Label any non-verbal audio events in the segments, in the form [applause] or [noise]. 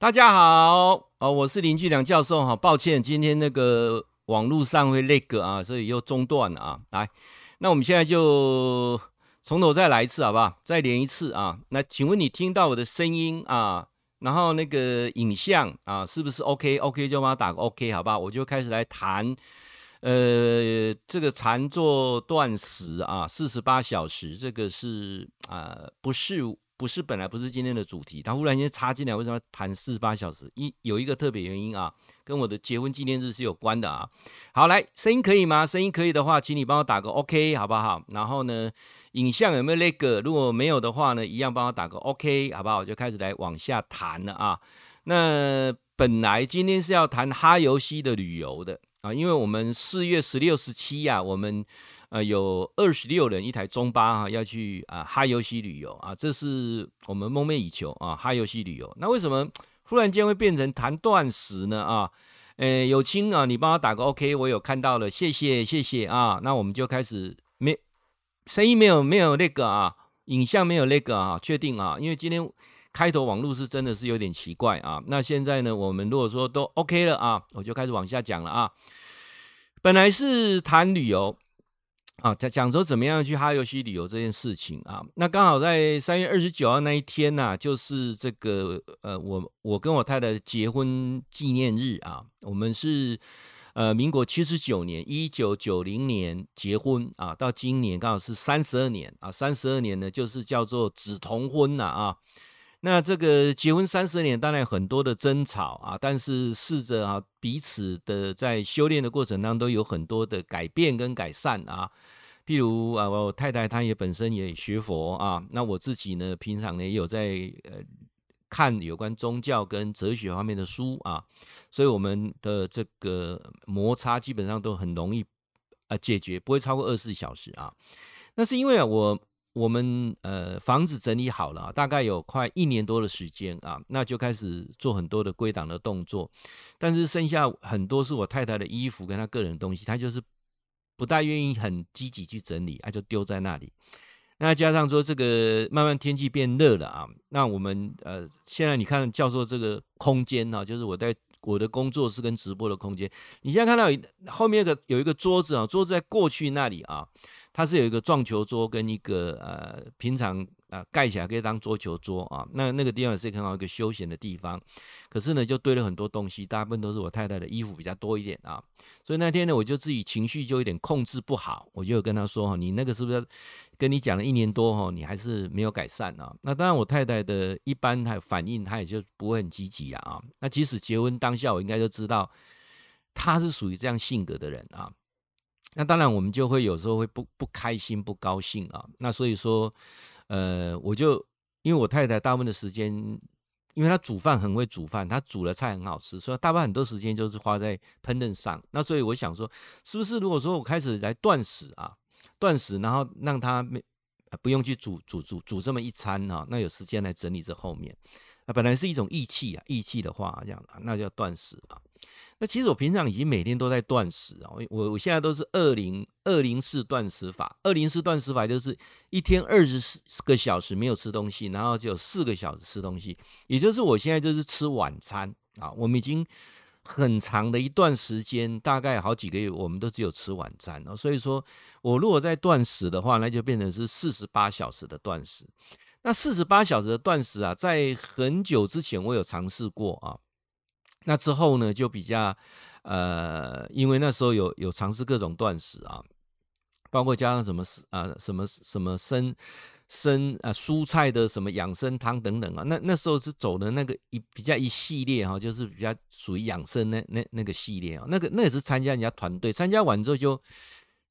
大家好，哦，我是林俊良教授哈，抱歉，今天那个网络上会那个啊，所以又中断了啊。来，那我们现在就从头再来一次，好不好？再连一次啊。那请问你听到我的声音啊，然后那个影像啊，是不是 OK？OK 就帮他打个 OK，好吧？我就开始来谈，呃，这个禅坐断食啊，四十八小时，这个是啊、不是。不是本来不是今天的主题，他忽然间插进来，为什么要谈四十八小时？一有一个特别原因啊，跟我的结婚纪念日是有关的啊。好，来，声音可以吗？声音可以的话，请你帮我打个 OK，好不好？然后呢，影像有没有那个？如果没有的话呢，一样帮我打个 OK，好不好？我就开始来往下谈了啊。那本来今天是要谈哈游西的旅游的啊，因为我们四月十六、十七呀，我们。呃，有二十六人一台中巴哈，要去啊哈游西旅游啊，这是我们梦寐以求啊哈游西旅游。那为什么忽然间会变成谈断食呢？啊，呃，有清啊，你帮我打个 OK，我有看到了，谢谢谢谢啊。那我们就开始没声音没有没有那个啊，影像没有那个啊，确定啊，因为今天开头网络是真的是有点奇怪啊。那现在呢，我们如果说都 OK 了啊，我就开始往下讲了啊。本来是谈旅游。啊，讲讲说怎么样去哈游西旅游这件事情啊，那刚好在三月二十九号那一天呢、啊，就是这个呃，我我跟我太太结婚纪念日啊，我们是呃民国七十九年一九九零年结婚啊，到今年刚好是三十二年啊，三十二年呢就是叫做紫同婚呐啊，那这个结婚三十年当然很多的争吵啊，但是试着啊彼此的在修炼的过程当中有很多的改变跟改善啊。譬如啊，我太太她也本身也学佛啊，那我自己呢，平常呢也有在呃看有关宗教跟哲学方面的书啊，所以我们的这个摩擦基本上都很容易啊解决，不会超过二十四小时啊。那是因为啊，我我们呃房子整理好了，大概有快一年多的时间啊，那就开始做很多的归档的动作，但是剩下很多是我太太的衣服跟她个人的东西，她就是。不大愿意很积极去整理，啊，就丢在那里。那加上说这个慢慢天气变热了啊，那我们呃现在你看教授这个空间呢，就是我在我的工作室跟直播的空间。你现在看到后面有个有一个桌子啊，桌子在过去那里啊，它是有一个撞球桌跟一个呃平常。啊，盖起来可以当桌球桌啊，那那个地方也是很好一个休闲的地方，可是呢，就堆了很多东西，大部分都是我太太的衣服比较多一点啊，所以那天呢，我就自己情绪就有点控制不好，我就有跟他说哈，你那个是不是跟你讲了一年多哈，你还是没有改善啊？那当然，我太太的一般她反应，她也就不会很积极啊。那即使结婚当下，我应该就知道她是属于这样性格的人啊。那当然，我们就会有时候会不不开心、不高兴啊。那所以说。呃，我就因为我太太大部分的时间，因为她煮饭很会煮饭，她煮的菜很好吃，所以大部分很多时间就是花在烹饪上。那所以我想说，是不是如果说我开始来断食啊，断食，然后让她没不用去煮煮煮煮这么一餐哈，那有时间来整理这后面。那本来是一种义气啊，义气的话这样，那叫断食啊。那其实我平常已经每天都在断食啊，我我现在都是二零二零四断食法，二零四断食法就是一天二十四个小时没有吃东西，然后只有四个小时吃东西，也就是我现在就是吃晚餐啊。我们已经很长的一段时间，大概好几个月，我们都只有吃晚餐了。所以说我如果在断食的话，那就变成是四十八小时的断食。那四十八小时的断食啊，在很久之前我有尝试过啊。那之后呢，就比较，呃，因为那时候有有尝试各种断食啊，包括加上什么啊，什么什么生生啊蔬菜的什么养生汤等等啊，那那时候是走的那个一比较一系列哈，就是比较属于养生那那那个系列啊，那个那也是参加人家团队，参加完之后就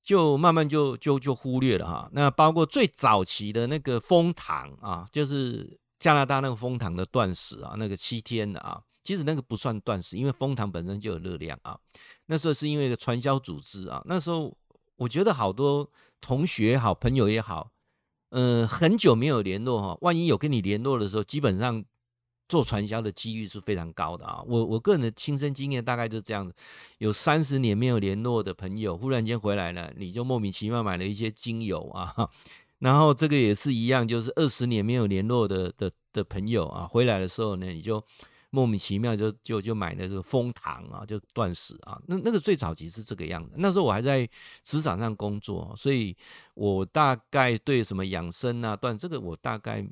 就慢慢就就就忽略了哈。那包括最早期的那个蜂糖啊，就是加拿大那个蜂糖的断食啊，那个七天的啊。其实那个不算断食，因为枫糖本身就有热量啊。那时候是因为一个传销组织啊。那时候我觉得好多同学好，朋友也好，嗯、很久没有联络哈。万一有跟你联络的时候，基本上做传销的几率是非常高的啊。我我个人的亲身经验大概就是这样子，有三十年没有联络的朋友，忽然间回来了，你就莫名其妙买了一些精油啊。然后这个也是一样，就是二十年没有联络的的的朋友啊，回来的时候呢，你就。莫名其妙就就就买那个蜂糖啊，就断食啊。那那个最早期是这个样子。那时候我还在职场上工作，所以我大概对什么养生啊、断这个我大概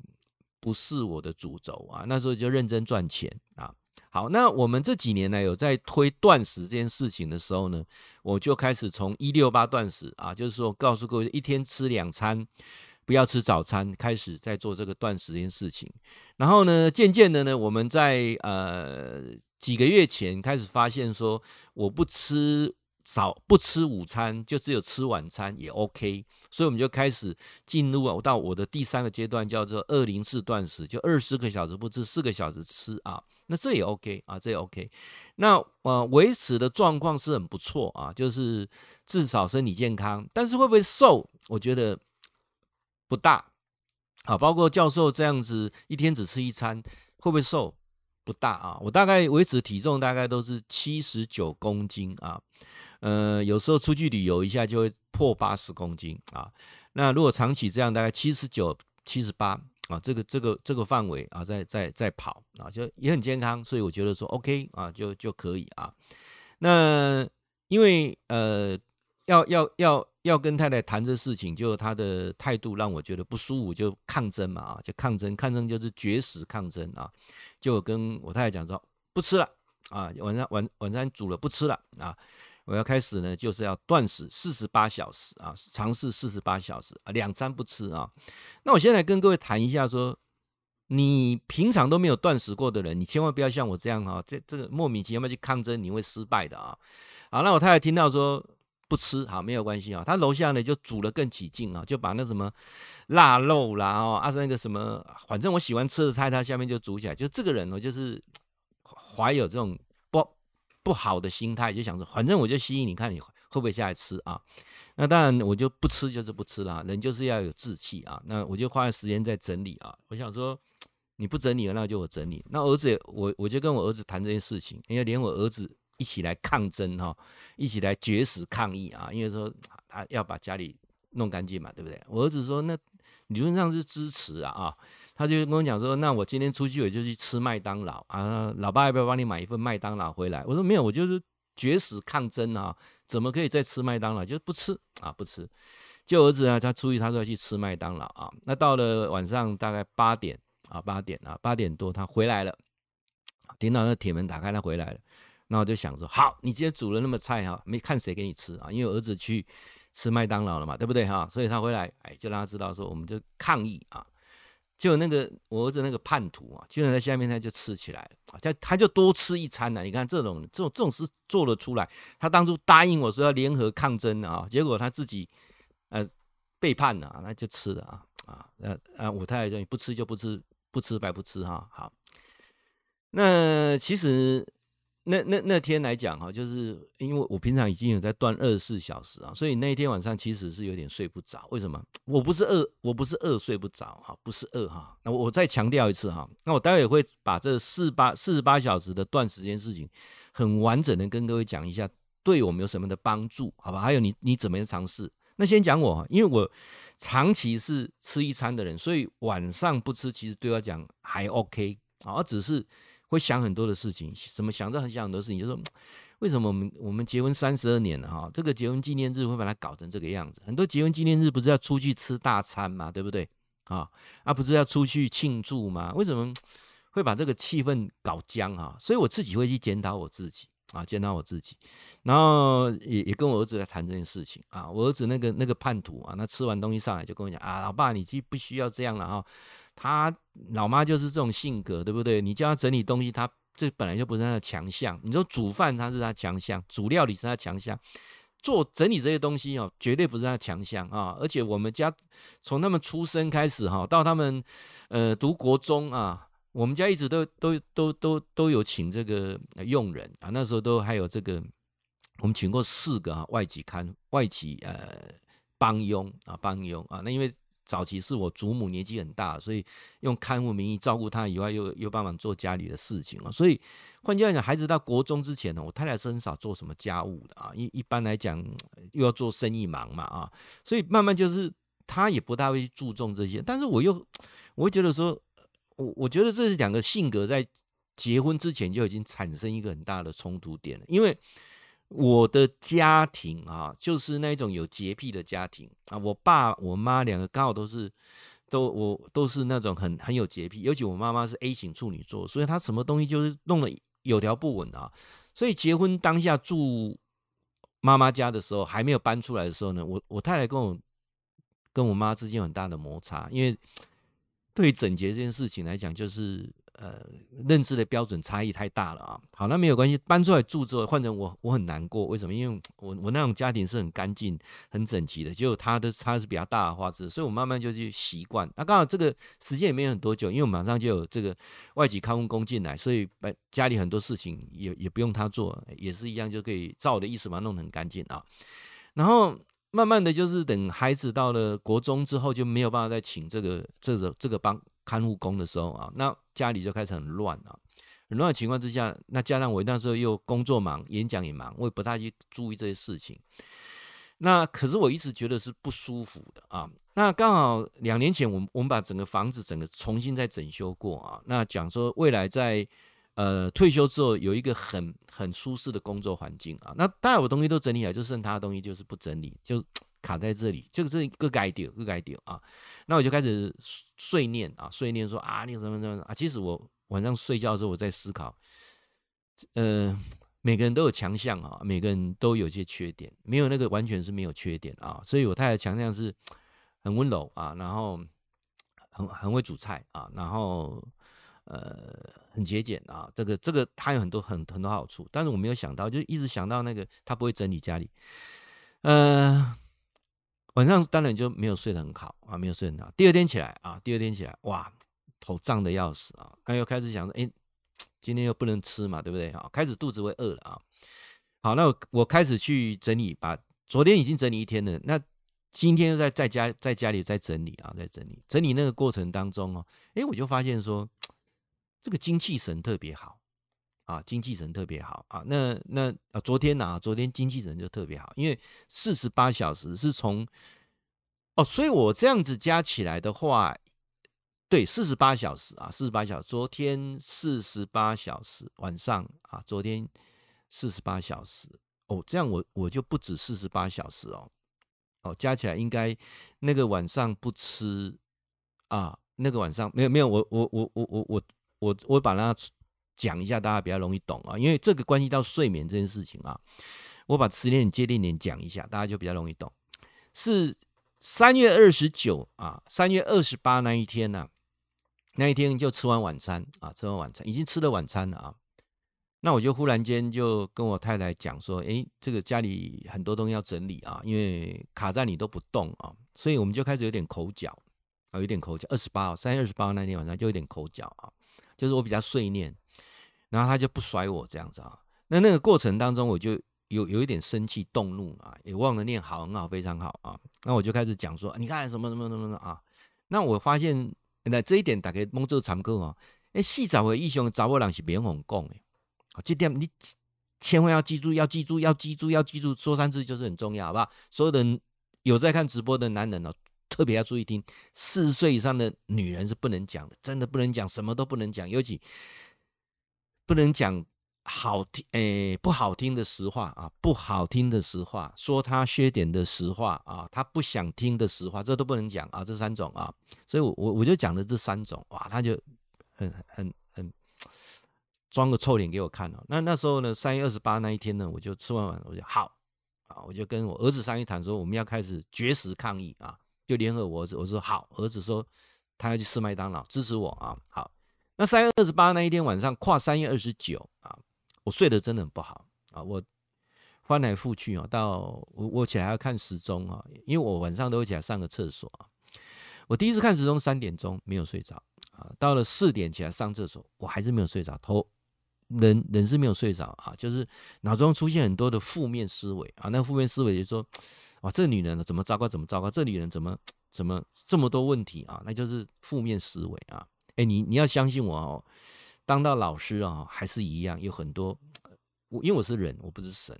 不是我的主轴啊。那时候就认真赚钱啊。好，那我们这几年呢，有在推断食这件事情的时候呢，我就开始从一六八断食啊，就是说告诉各位一天吃两餐。不要吃早餐，开始在做这个断食这件事情。然后呢，渐渐的呢，我们在呃几个月前开始发现说，我不吃早不吃午餐，就只有吃晚餐也 OK。所以我们就开始进入到我的第三个阶段，叫做二零四断食，就二十个小时不吃，四个小时吃啊。那这也 OK 啊，这也 OK。那呃维持的状况是很不错啊，就是至少身体健康，但是会不会瘦？我觉得。不大，啊，包括教授这样子一天只吃一餐，会不会瘦？不大啊，我大概维持体重大概都是七十九公斤啊，呃，有时候出去旅游一下就会破八十公斤啊。那如果长期这样，大概七十九、七十八啊，这个这个这个范围啊，在在在跑啊，就也很健康，所以我觉得说 OK 啊，就就可以啊。那因为呃，要要要。要跟太太谈这事情，就他的态度让我觉得不舒服，就抗争嘛啊，就抗争，抗争就是绝食抗争啊，就跟我太太讲说不吃了啊，晚上晚晚餐煮了不吃了啊，我要开始呢就是要断食四十八小时啊，尝试四十八小时啊，两餐不吃啊。那我现在跟各位谈一下说，你平常都没有断食过的人，你千万不要像我这样啊，这这个莫名其妙去抗争，你会失败的啊。好，那我太太听到说。不吃好没有关系啊，他楼下呢就煮的更起劲啊，就把那什么腊肉啦哦，啊那个什么，反正我喜欢吃的菜，他下面就煮起来。就这个人呢，就是怀有这种不不好的心态，就想说，反正我就吸引你看你会不会下来吃啊？那当然我就不吃就是不吃了，人就是要有志气啊。那我就花时间在整理啊，我想说你不整理了，那就我整理。那儿子我我就跟我儿子谈这件事情，因为连我儿子。一起来抗争哈，一起来绝食抗议啊！因为说 [tsk] 他要把家里弄干净嘛，对不对？我儿子说那理论上是支持啊啊，他就跟我讲说，那我今天出去我就去吃麦当劳啊，老爸要不要帮你买一份麦当劳回来？我说没有，我就是绝食抗争啊，怎么可以再吃麦当劳？就不吃啊，不吃。就儿子啊，他出去他说要去吃麦当劳啊，那到了晚上大概八点啊，八点啊，八点多他回来了，听到那铁门打开，他回来了。那我就想说，好，你今天煮了那么菜哈，没看谁给你吃啊？因为我儿子去吃麦当劳了嘛，对不对哈？所以他回来，哎，就让他知道说，我们就抗议啊。就那个我儿子那个叛徒啊，居然在下面他就吃起来了，他他就多吃一餐呢。你看这种这种这种事做得出来，他当初答应我说要联合抗争啊，结果他自己呃背叛了，那就吃了啊啊呃呃，我太太说你不吃就不吃，不吃白不吃哈。好，那其实。那那那天来讲哈，就是因为我平常已经有在断二十四小时啊，所以那一天晚上其实是有点睡不着。为什么？我不是饿，我不是饿睡不着哈，不是饿哈。那我再强调一次哈，那我待会也会把这四八四十八小时的断食这件事情很完整的跟各位讲一下，对我们有什么的帮助，好吧？还有你你怎么样尝试？那先讲我，因为我长期是吃一餐的人，所以晚上不吃其实对我讲还 OK 啊，只是。会想很多的事情，什么想着很想很多事情，就说为什么我们我们结婚三十二年了哈，这个结婚纪念日会把它搞成这个样子？很多结婚纪念日不是要出去吃大餐嘛，对不对？啊，啊不是要出去庆祝吗？为什么会把这个气氛搞僵哈？所以我自己会去检讨我自己啊，检讨我自己，然后也也跟我儿子在谈这件事情啊。我儿子那个那个叛徒啊，那吃完东西上来就跟我讲啊，老爸，你既不需要这样了哈。他老妈就是这种性格，对不对？你叫他整理东西，他这本来就不是他的强项。你说煮饭，他是他强项；煮料理是他强项。做整理这些东西哦，绝对不是他强项啊！而且我们家从他们出生开始哈，到他们呃读国中啊，我们家一直都都都都都有请这个佣人啊。那时候都还有这个，我们请过四个啊外籍看外籍呃帮佣啊帮佣啊。那因为早期是我祖母年纪很大，所以用看护名义照顾她以外，又又帮忙做家里的事情啊。所以换句话讲，孩子到国中之前呢，我太太是很少做什么家务的啊。一一般来讲，又要做生意忙嘛啊，所以慢慢就是她也不大会注重这些。但是我又我会觉得说，我我觉得这是两个性格在结婚之前就已经产生一个很大的冲突点了，因为我的家庭啊，就是那种有洁癖的家庭啊，我爸我妈两个刚好都是都我都是那种很很有洁癖，尤其我妈妈是 A 型处女座，所以她什么东西就是弄得有条不紊啊，所以结婚当下住妈妈家的时候，还没有搬出来的时候呢，我我太太跟我跟我妈之间有很大的摩擦，因为对整洁这件事情来讲，就是。呃，认知的标准差异太大了啊！好，那没有关系，搬出来住之后，换成我，我很难过。为什么？因为我我那种家庭是很干净、很整齐的，结果他的他是比较大的画质，所以我慢慢就去习惯。那刚好这个时间也没有很多久，因为我马上就有这个外籍看护工进来，所以把家里很多事情也也不用他做，也是一样就可以照我的意思把它弄得很干净啊。然后慢慢的就是等孩子到了国中之后，就没有办法再请这个这个这个帮。看护工的时候啊，那家里就开始很乱啊，很乱的情况之下，那加上我那时候又工作忙，演讲也忙，我也不太去注意这些事情。那可是我一直觉得是不舒服的啊。那刚好两年前，我们我们把整个房子整个重新再整修过啊。那讲说未来在呃退休之后有一个很很舒适的工作环境啊。那当然我东西都整理好，就剩他的东西就是不整理就。卡在这里，这个是一个改掉，一个改掉啊。那我就开始碎念啊，碎念说啊，你什么什么啊。其实我晚上睡觉的时候，我在思考，呃，每个人都有强项啊，每个人都有些缺点，没有那个完全是没有缺点啊。所以我太太强项是很温柔啊，然后很很会煮菜啊，然后呃很节俭啊。这个这个他有很多很很多好处，但是我没有想到，就一直想到那个他不会整理家里，呃。晚上当然就没有睡得很好啊，没有睡很好。第二天起来啊，第二天起来，哇，头胀得要死啊！那又开始想说，哎，今天又不能吃嘛，对不对？好，开始肚子会饿了啊。好，那我我开始去整理，把昨天已经整理一天了，那今天又在在家在家里在整理啊，在整理整理那个过程当中哦，哎，我就发现说，这个精气神特别好。啊精气神特别好啊那那啊昨天呢昨天精气神就特别好因为四十八小时是从哦所以我这样子加起来的话对四十八小时啊四十八小时昨天四十八小时晚上啊昨天四十八小时哦这样我我就不止四十八小时哦哦加起来应该那个晚上不吃啊那个晚上没有没有我我我我我我我我把它讲一下，大家比较容易懂啊，因为这个关系到睡眠这件事情啊，我把时间接定点讲一下，大家就比较容易懂。是三月二十九啊，三月二十八那一天呢、啊，那一天就吃完晚餐啊，吃完晚餐已经吃了晚餐了啊，那我就忽然间就跟我太太讲说，诶，这个家里很多东西要整理啊，因为卡在你都不动啊，所以我们就开始有点口角啊，有点口角。二十八号，三月二十八那天晚上就有点口角啊，就是我比较碎念。然后他就不甩我这样子啊，那那个过程当中我就有有一点生气动怒啊，也忘了念好很好非常好啊，那我就开始讲说，你看什么什么什么的啊，那我发现那这一点大概蒙做常客哦，哎，细找回英雄找我人是别人讲的，这点你千万要记住，要记住，要记住，要记住，说三次就是很重要，好不好？所有的有在看直播的男人哦，特别要注意听，四十岁以上的女人是不能讲的，真的不能讲，什么都不能讲，尤其。不能讲好听诶、不好听的实话啊，不好听的实话，说他缺点的实话啊，他不想听的实话，这都不能讲啊，这三种啊，所以我我我就讲的这三种，哇，他就很很很装个臭脸给我看了。那那时候呢，三月二十八那一天呢，我就吃完饭，我就好啊，我就跟我儿子商议谈说，我们要开始绝食抗议啊，就联合我儿子，我说好，儿子说他要去吃麦当劳，支持我啊，好。那三月二十八那一天晚上，跨三月二十九啊，我睡得真的很不好啊，我翻来覆去啊，到我我起来要看时钟啊，因为我晚上都会起来上个厕所啊。我第一次看时钟三点钟没有睡着啊，到了四点起来上厕所，我还是没有睡着，头人人是没有睡着啊，就是脑中出现很多的负面思维啊，那负面思维就是说，哇，这女人怎么糟糕，怎么糟糕，这女人怎么怎么这么多问题啊，那就是负面思维啊。哎，你你要相信我哦，当到老师啊，还是一样有很多。我因为我是人，我不是神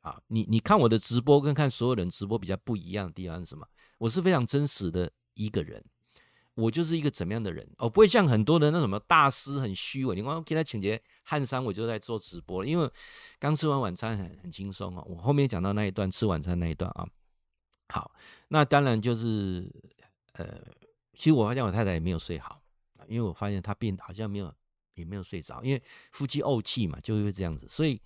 啊。你你看我的直播跟看所有人直播比较不一样的地方是什么？我是非常真实的一个人，我就是一个怎么样的人，我不会像很多的那什么大师很虚伪。你看我给他请节汉山，我就在做直播，因为刚吃完晚餐很很轻松啊。我后面讲到那一段吃晚餐那一段啊，好，那当然就是呃，其实我发现我太太也没有睡好，因为我发现他病好像没有也没有睡着，因为夫妻怄气嘛，就会这样子。所以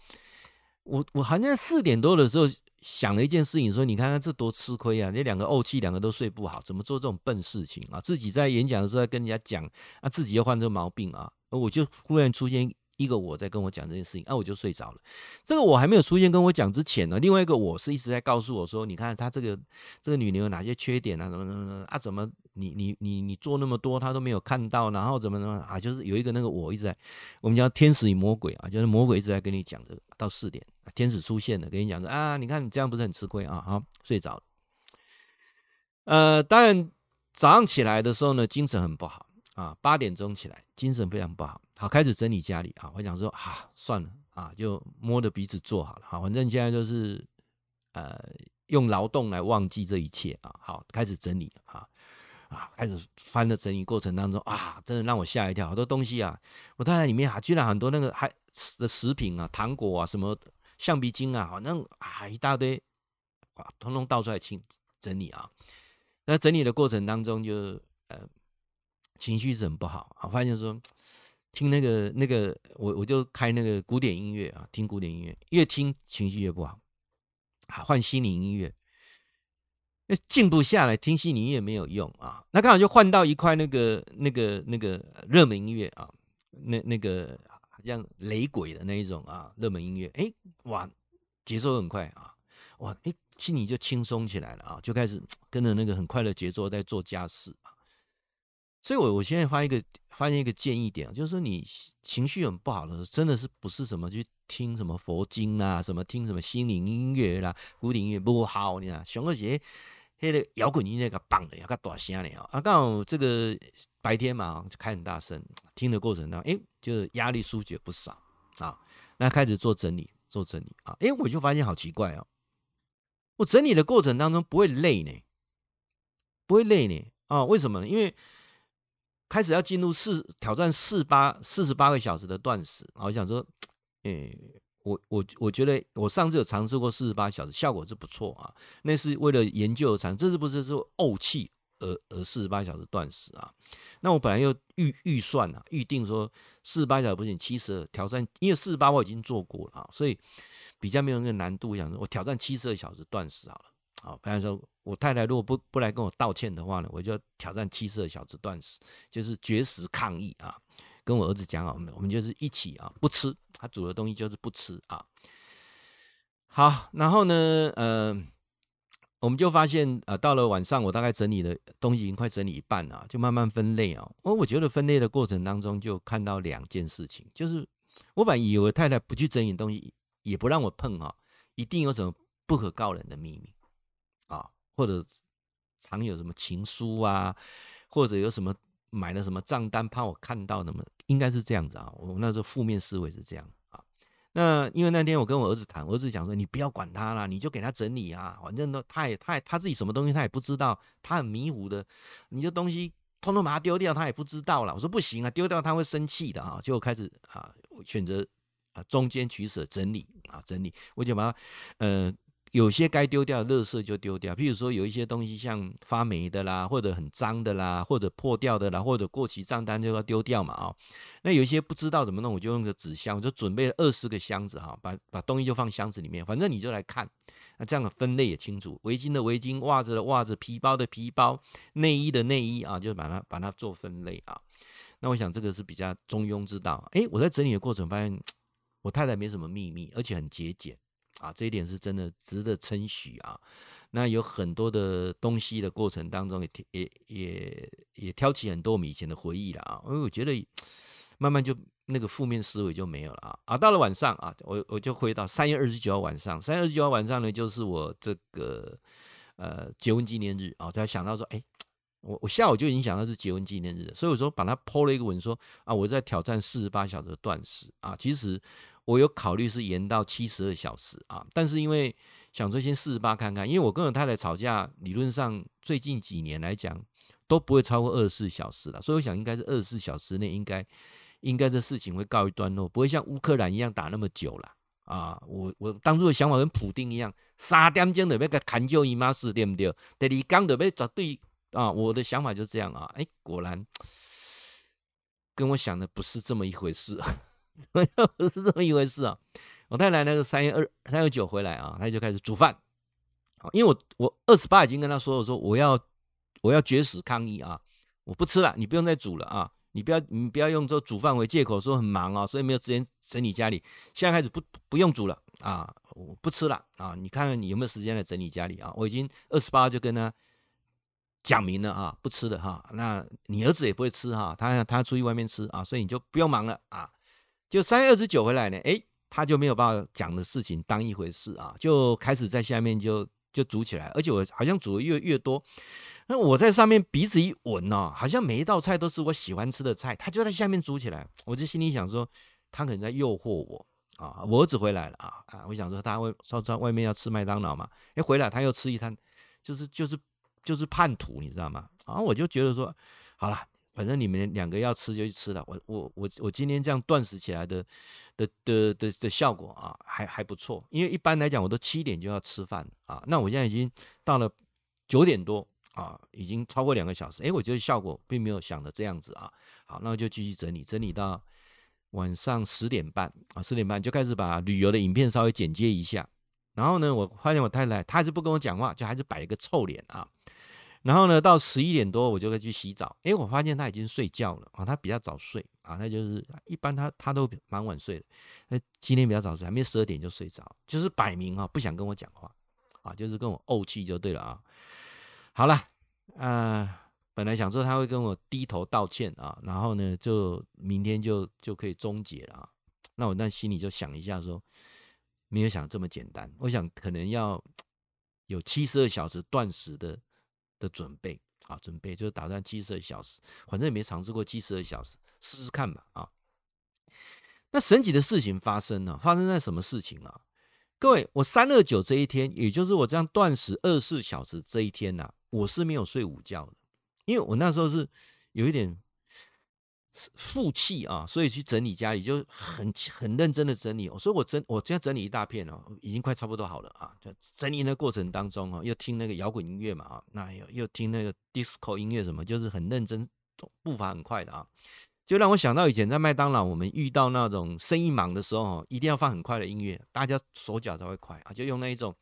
我我好像四点多的时候。想了一件事情，说：“你看看这多吃亏啊！那两个怄气，两个都睡不好，怎么做这种笨事情啊？自己在演讲的时候在跟人家讲，啊，自己又患这个毛病啊！我就忽然出现。”一个我在跟我讲这件事情，啊，我就睡着了。这个我还没有出现跟我讲之前呢，另外一个我是一直在告诉我说，你看他这个这个女人有哪些缺点啊？怎么怎么啊？怎么你你你你做那么多，他都没有看到，然后怎么怎么啊？就是有一个那个我一直在，我们叫天使与魔鬼啊，就是魔鬼一直在跟你讲这个。到四点，天使出现了，跟你讲说啊，你看你这样不是很吃亏啊？好，睡着了。呃，当然早上起来的时候呢，精神很不好啊，八点钟起来，精神非常不好。好，开始整理家里啊！我想说啊，算了啊，就摸着鼻子做好了。好，反正现在就是呃，用劳动来忘记这一切啊。好，开始整理啊啊，开始翻的整理过程当中啊，真的让我吓一跳，好多东西啊！我太太里面啊，居然很多那个还的食品啊，糖果啊，什么橡皮筋啊，反正啊一大堆，啊，通通倒出来清整理啊。那整理的过程当中就，就呃情绪是很不好啊，发现说。听那个那个，我我就开那个古典音乐啊，听古典音乐，越听情绪越不好。好，换心灵音乐，那静不下来，听心灵音乐没有用啊。那刚好就换到一块那个那个那个热门音乐啊，那那个好像雷鬼的那一种啊，热门音乐，哎，哇，节奏很快啊，哇，哎，心里就轻松起来了啊，就开始跟着那个很快的节奏在做家事啊。所以，我我现在发一个发现一个建议点，就是说你情绪很不好的时候，真的是不是什么去听什么佛经啊，什么听什么心灵音乐啦、古典音乐不好，你看，熊二姐那个摇滚音乐个棒的，要个大声的啊！刚好这个白天嘛，就开很大声，听的过程当中，哎，就压力疏解不少啊。那开始做整理，做整理啊，哎，我就发现好奇怪哦，我整理的过程当中不会累呢，不会累呢啊？为什么呢？因为开始要进入四挑战四八四十八个小时的断食，我想说，诶，我我我觉得我上次有尝试过四十八小时，效果是不错啊。那是为了研究而尝，这是不是说怄气而而四十八小时断食啊？那我本来又预预算啊，预定说四十八小时不行，七十二挑战，因为四十八我已经做过了啊，所以比较没有那个难度。想说我挑战七十二小时断食好了。好，比方说，我太太如果不不来跟我道歉的话呢，我就挑战七十二小时断食，就是绝食抗议啊。跟我儿子讲好，我们就是一起啊，不吃他煮的东西，就是不吃啊。好，然后呢，呃，我们就发现啊，到了晚上，我大概整理的东西已经快整理一半了，就慢慢分类啊。我我觉得分类的过程当中，就看到两件事情，就是我本以为太太不去整理东西，也不让我碰啊，一定有什么不可告人的秘密。或者藏有什么情书啊，或者有什么买了什么账单，怕我看到的嘛，应该是这样子啊。我那时候负面思维是这样啊。那因为那天我跟我儿子谈，我儿子讲说，你不要管他了，你就给他整理啊，反正都他也他也他自己什么东西他也不知道，他很迷糊的，你这东西通通把它丢掉，他也不知道了。我说不行啊，丢掉他会生气的啊。就开始啊，选择啊中间取舍整理啊整理，我就把它呃。有些该丢掉的垃圾就丢掉，譬如说有一些东西像发霉的啦，或者很脏的啦，或者破掉的啦，或者过期账单就要丢掉嘛啊、那有一些不知道怎么弄，我就用个纸箱，我就准备了二十个箱子哈，把把东西就放箱子里面，反正你就来看，那这样的分类也清楚，围巾的围巾，袜子的袜子，皮包的皮包，内衣的内衣啊，就把它把它做分类啊。那我想这个是比较中庸之道。诶，我在整理的过程发现，[tsk] 我太太没什么秘密，而且很节俭。啊，这一点是真的值得称许啊！那有很多的东西的过程当中也，也也也挑起很多我们以前的回忆了啊！因为我觉得慢慢就那个负面思维就没有了啊！啊，到了晚上啊，我我就回到三月二十九号晚上，三月二十九号晚上呢，就是我这个呃结婚纪念日啊，才想到说，哎，我我下午就已经想到是结婚纪念日，所以我说把它 po 了一个文说啊，我在挑战四十八小时的断食啊，其实。我有考虑是延到七十二小时啊，但是因为想说先四十八看看，因为我跟我太太吵架，理论上最近几年来讲，都不会超过二十四小时了，所以我想应该是二十四小时内应该应该这事情会告一段落，不会像乌克兰一样打那么久了啊！我我当初的想法跟普丁一样，三点钟就要给砍就姨妈死对不对？第二天就要绝对啊！我的想法就是这样啊！哎，果然跟我想的不是这么一回事，不是这么一回事啊！[laughs] 我太太那个三月二三月九回来啊，她就开始煮饭。因为我我二十八已经跟他说了，说我要我要绝食抗议啊，我不吃了，你不用再煮了啊，你不要你不要用这煮饭为借口说很忙啊，所以没有时间整理家里。现在开始不不用煮了啊，我不吃了啊，你看看你有没有时间来整理家里啊？我已经二十八就跟他讲明了啊，不吃的哈。那你儿子也不会吃哈，他他出去外面吃啊，所以你就不用忙了啊。就三月二十九回来呢，诶，他就没有把讲的事情当一回事啊，就开始在下面就。就煮起来，而且我好像煮的越越多，那我在上面鼻子一闻呢、哦，好像每一道菜都是我喜欢吃的菜，他就在下面煮起来，我就心里想说，他可能在诱惑我啊。我儿子回来了啊啊，我想说他会说在外面要吃麦当劳嘛，哎，回来他又吃一摊，就是就是就是叛徒，你知道吗？然后我就觉得说，好了。反正你们两个要吃就去吃了，我我我我今天这样断食起来的的的的的效果啊，还还不错。因为一般来讲，我都七点就要吃饭啊，那我现在已经到了九点多啊，已经超过两个小时。哎，我觉得效果并没有想的这样子啊。好，那我就继续整理，整理到晚上十点半啊，十点半就开始把旅游的影片稍微剪接一下。然后呢，我发现我太太她还是不跟我讲话，就还是摆一个臭脸啊。然后呢，到十一点多我就会去洗澡。诶，我发现他已经睡觉了啊，他比较早睡啊，他就是一般他他都蛮晚睡的。那今天比较早睡，还没十二点就睡着，就是摆明啊不想跟我讲话啊，就是跟我怄气就对了啊。好了，呃，本来想说他会跟我低头道歉啊，然后呢就明天就就可以终结了啊。那我那心里就想一下说，没有想这么简单，我想可能要有七十二小时断食的。的准备啊，准备就是打算七十二小时，反正也没尝试过七十二小时，试试看吧啊。那神奇的事情发生了，发生在什么事情啊？各位，我三二九这一天，也就是我这样断食二十四小时这一天呐、我是没有睡午觉的，因为我那时候是有一点。负气啊，所以去整理家里就很很认真的整理。所以我整我现在整理一大片哦，已经快差不多好了啊。就整理的过程当中啊，又听那个摇滚音乐嘛啊，那又又听那个 disco 音乐什么，就是很认真，步伐很快的啊。就让我想到以前在麦当劳，我们遇到那种生意忙的时候，一定要放很快的音乐，大家手脚才会快啊。就用那一种，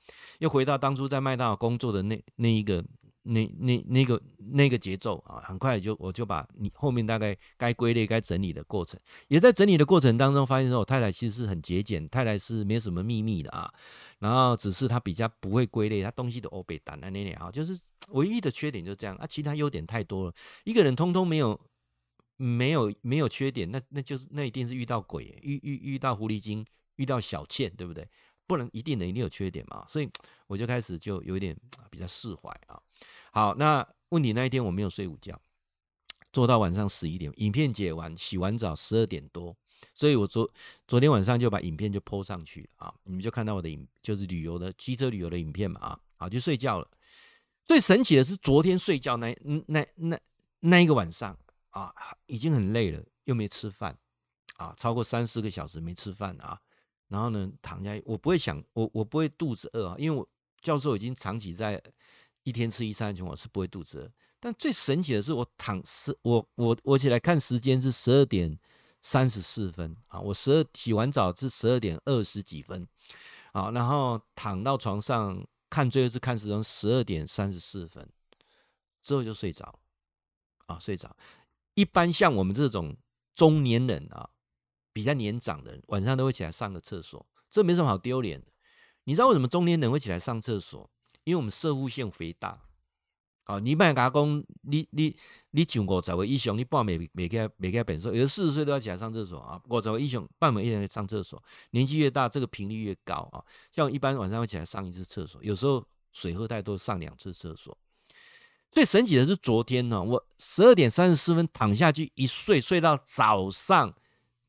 又回到当初在麦当劳工作的那那一个。那那那个那个节奏啊，很快就我就把你后面大概该归类、该整理的过程，也在整理的过程当中发现说，我太太其实是很节俭，太太是没什么秘密的啊。然后只是她比较不会归类，她东西都欧北淡那那啊，就是唯一的缺点就这样啊，其他优点太多了。一个人通通没有没有没有缺点，那那就是那一定是遇到鬼，遇遇遇到狐狸精，遇到小倩，对不对？不能一定能一定有缺点嘛，所以我就开始就有点比较释怀啊。好，那问题那一天我没有睡午觉，做到晚上十一点，影片剪完，洗完澡十二点多，所以我昨昨天晚上就把影片就 po 上去啊，你们就看到我的影，就是旅游的机车旅游的影片嘛啊，好就睡觉了。最神奇的是昨天睡觉那那那那一个晚上啊，已经很累了，又没吃饭啊，超过三四个小时没吃饭啊。然后呢，躺下，我不会想，我我不会肚子饿啊，因为我教授已经长期在一天吃一餐的情况，是不会肚子饿。但最神奇的是，我躺是，我我我起来看时间是十二点三十四分啊，我十二洗完澡是十二点二十几分啊，然后躺到床上看最后一次看时钟十二点三十四分之后就睡着啊，睡着。一般像我们这种中年人啊。比较年长的人晚上都会起来上个厕所，这没什么好丢脸的。你知道为什么中年人会起来上厕所？因为我们射护性肥大。啊，你别跟他讲，你你你上五十岁以上，你半暝没给没给本说，有的四十岁都要起来上厕所啊。五十岁以上半暝一人上厕所，年纪越大，这个频率越高啊。像我一般晚上会起来上一次厕所，有时候水喝太多，上两次厕所。最神奇的是昨天呢，我十二点三十四分躺下去一睡，睡到早上。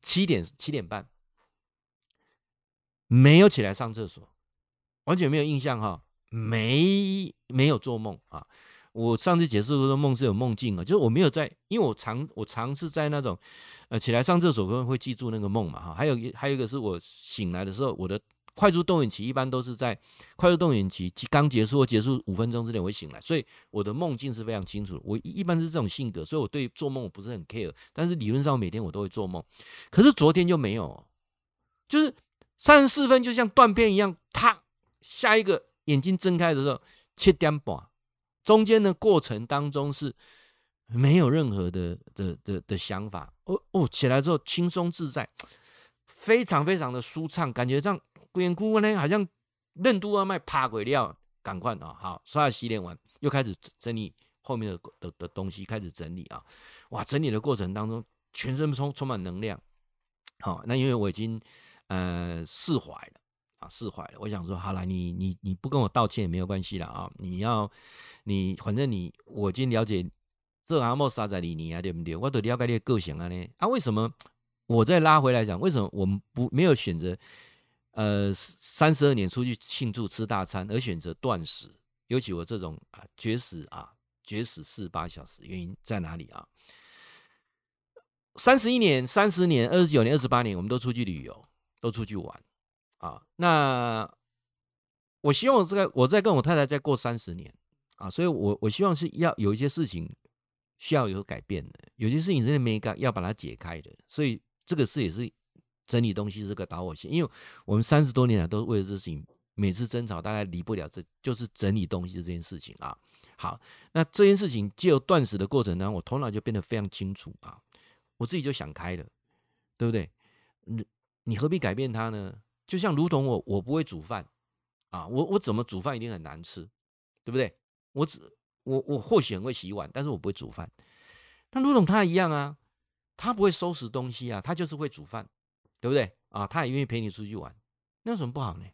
七点七点半，没有起来上厕所，完全没有印象哈，没没有做梦啊，我上次解释说梦是有梦境啊，就是我没有在，因为我常我常是在那种呃起来上厕所会会记住那个梦嘛哈，还有一还有一个是我醒来的时候，我的快速动眼期一般都是在快速动眼期刚结束或结束五分钟之内我会醒来，所以我的梦境是非常清楚。我一般是这种性格，所以我对做梦我不是很 care，但是理论上每天我都会做梦，可是昨天就没有，就是三十四分就像断片一样，他下一个眼睛睁开的时候七点半。中间的过程当中是没有任何的的的的想法，哦哦，起来之后轻松自在，非常非常的舒畅，感觉这样鬼哭呢，好像任督二脉趴鬼料，赶快啊，好刷牙洗脸完，又开始整理后面的的的东西，开始整理啊，哇，整理的过程当中全身充充满能量，好，那因为我已经呃释怀了。啊，释怀了。我想说，好了，你你你不跟我道歉也没有关系了啊。你要你反正你我已经了解这阿莫沙在里你啊，对不对？我都了解你的个性啊呢。啊，为什么我再拉回来讲？为什么我们不没有选择呃三十二年出去庆祝吃大餐，而选择断食？尤其我这种啊绝食啊绝食四十八小时，原因在哪里啊？三十一年、三十年、二十九年、二十八年，我们都出去旅游，都出去玩。啊，那我希望这个我再跟我太太再过三十年啊，所以我我希望是要有一些事情需要有改变的，有些事情真的没改要把它解开的，所以这个事也是整理东西是个导火线，因为我们三十多年来都是为了这事情，每次争吵大概离不了这就是整理东西这件事情啊。好，那这件事情借由断食的过程呢，我头脑就变得非常清楚啊，我自己就想开了，对不对？你你何必改变它呢？就像如同我，我不会煮饭，啊，我我怎么煮饭一定很难吃，对不对？我只我我或许很会洗碗，但是我不会煮饭。那如同他一样啊，他不会收拾东西啊，他就是会煮饭，对不对？啊，他也愿意陪你出去玩，那有什么不好呢？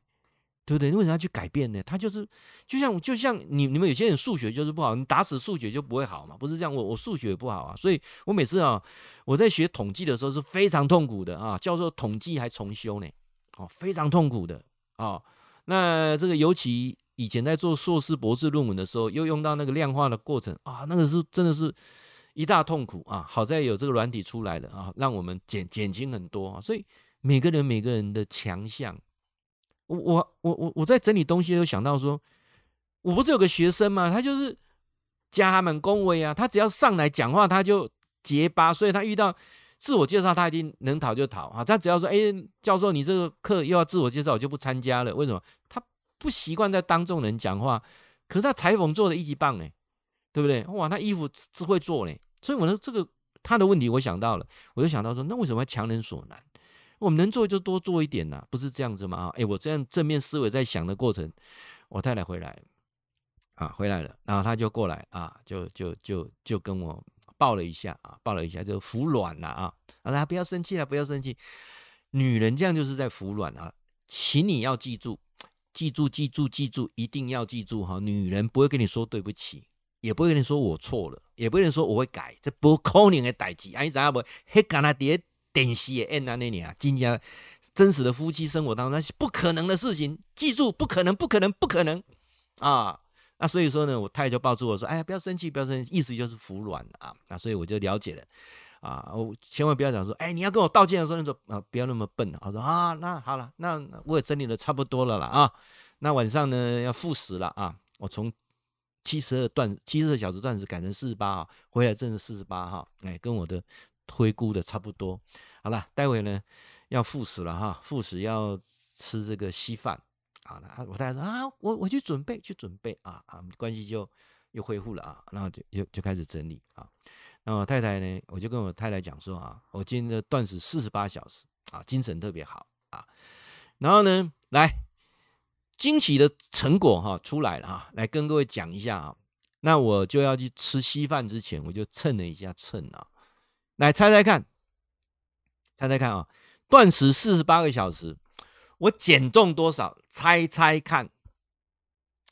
对不对？你为什么要去改变呢？他就是就像就像你你们有些人数学就是不好，你打死数学就不会好嘛，不是这样？我我数学也不好啊，所以我每次啊，我在学统计的时候是非常痛苦的啊，教授统计还重修呢。哦，非常痛苦的哦。那这个尤其以前在做硕士、博士论文的时候，又用到那个量化的过程啊，那个是真的是一大痛苦啊。好在有这个软体出来了啊，让我们减减轻很多啊。所以每个人每个人的强项，我我我我我在整理东西的时候想到说，我不是有个学生吗？他就是加满恭维啊，他只要上来讲话他就结巴，所以他遇到。自我介绍，他一定能逃就逃啊！他只要说：“哎，教授，你这个课又要自我介绍，我就不参加了。”为什么？他不习惯在当众人讲话。可是他裁缝做的一级棒呢，对不对？哇，他衣服只会做呢。所以我说这个他的问题，我想到了，我就想到说，那为什么要强人所难？我们能做就多做一点呐，不是这样子吗？哎，我这样正面思维在想的过程，我太太回来啊，回来了，然后他就过来啊，就就就就跟我。抱了一下啊，抱了一下就服软了啊！啊，大家不要生气了，不要生气。女人这样就是在服软啊，请你要记住，记住，记住，记住，一定要记住哈！女人不会跟你说对不起，也不会跟你说我错了，也不会说我会改，这不可能的代志。哎，啥不？黑干那碟电视的演那年啊，今天真实的夫妻生活当中那是不可能的事情，记住，不可能，不可能，不可能啊！那所以说呢，我太太就抱住我说：“哎呀，不要生气，不要生气，意思就是服软啊。”那所以我就了解了啊，我千万不要讲说：“哎，你要跟我道歉的时候，你说啊，不要那么笨。”我说：“啊，那好了，那我也整理的差不多了啦啊。那晚上呢要复食了啊，我从七十二段七十二小时断食改成四十八啊，回来正是四十八哈，哎，跟我的推估的差不多。好了，待会呢要复食了哈，复食要吃这个稀饭。”啊，我太太说啊，我我去准备去准备啊啊，关系就又恢复了啊，然后就就就开始整理啊。那我太太呢，我就跟我太太讲说啊，我今天的断食四十八小时啊，精神特别好啊。然后呢，来惊喜的成果哈、出来了啊，来跟各位讲一下啊。那我就要去吃稀饭之前，我就称了一下称啊，来猜猜看，猜猜看啊，断食四十八个小时。我减重多少？猜猜看，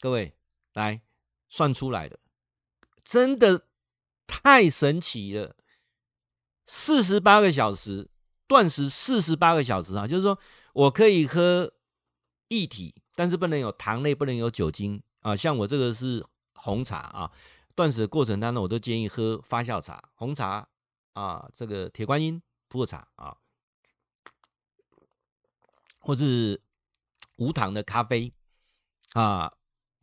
各位来算出来的，真的太神奇了！四十八个小时断食，四十八个小时啊，就是说我可以喝液体，但是不能有糖类，不能有酒精啊。像我这个是红茶啊，断食的过程当中，我都建议喝发酵茶、红茶啊，这个铁观音、普洱茶啊，或是无糖的咖啡啊。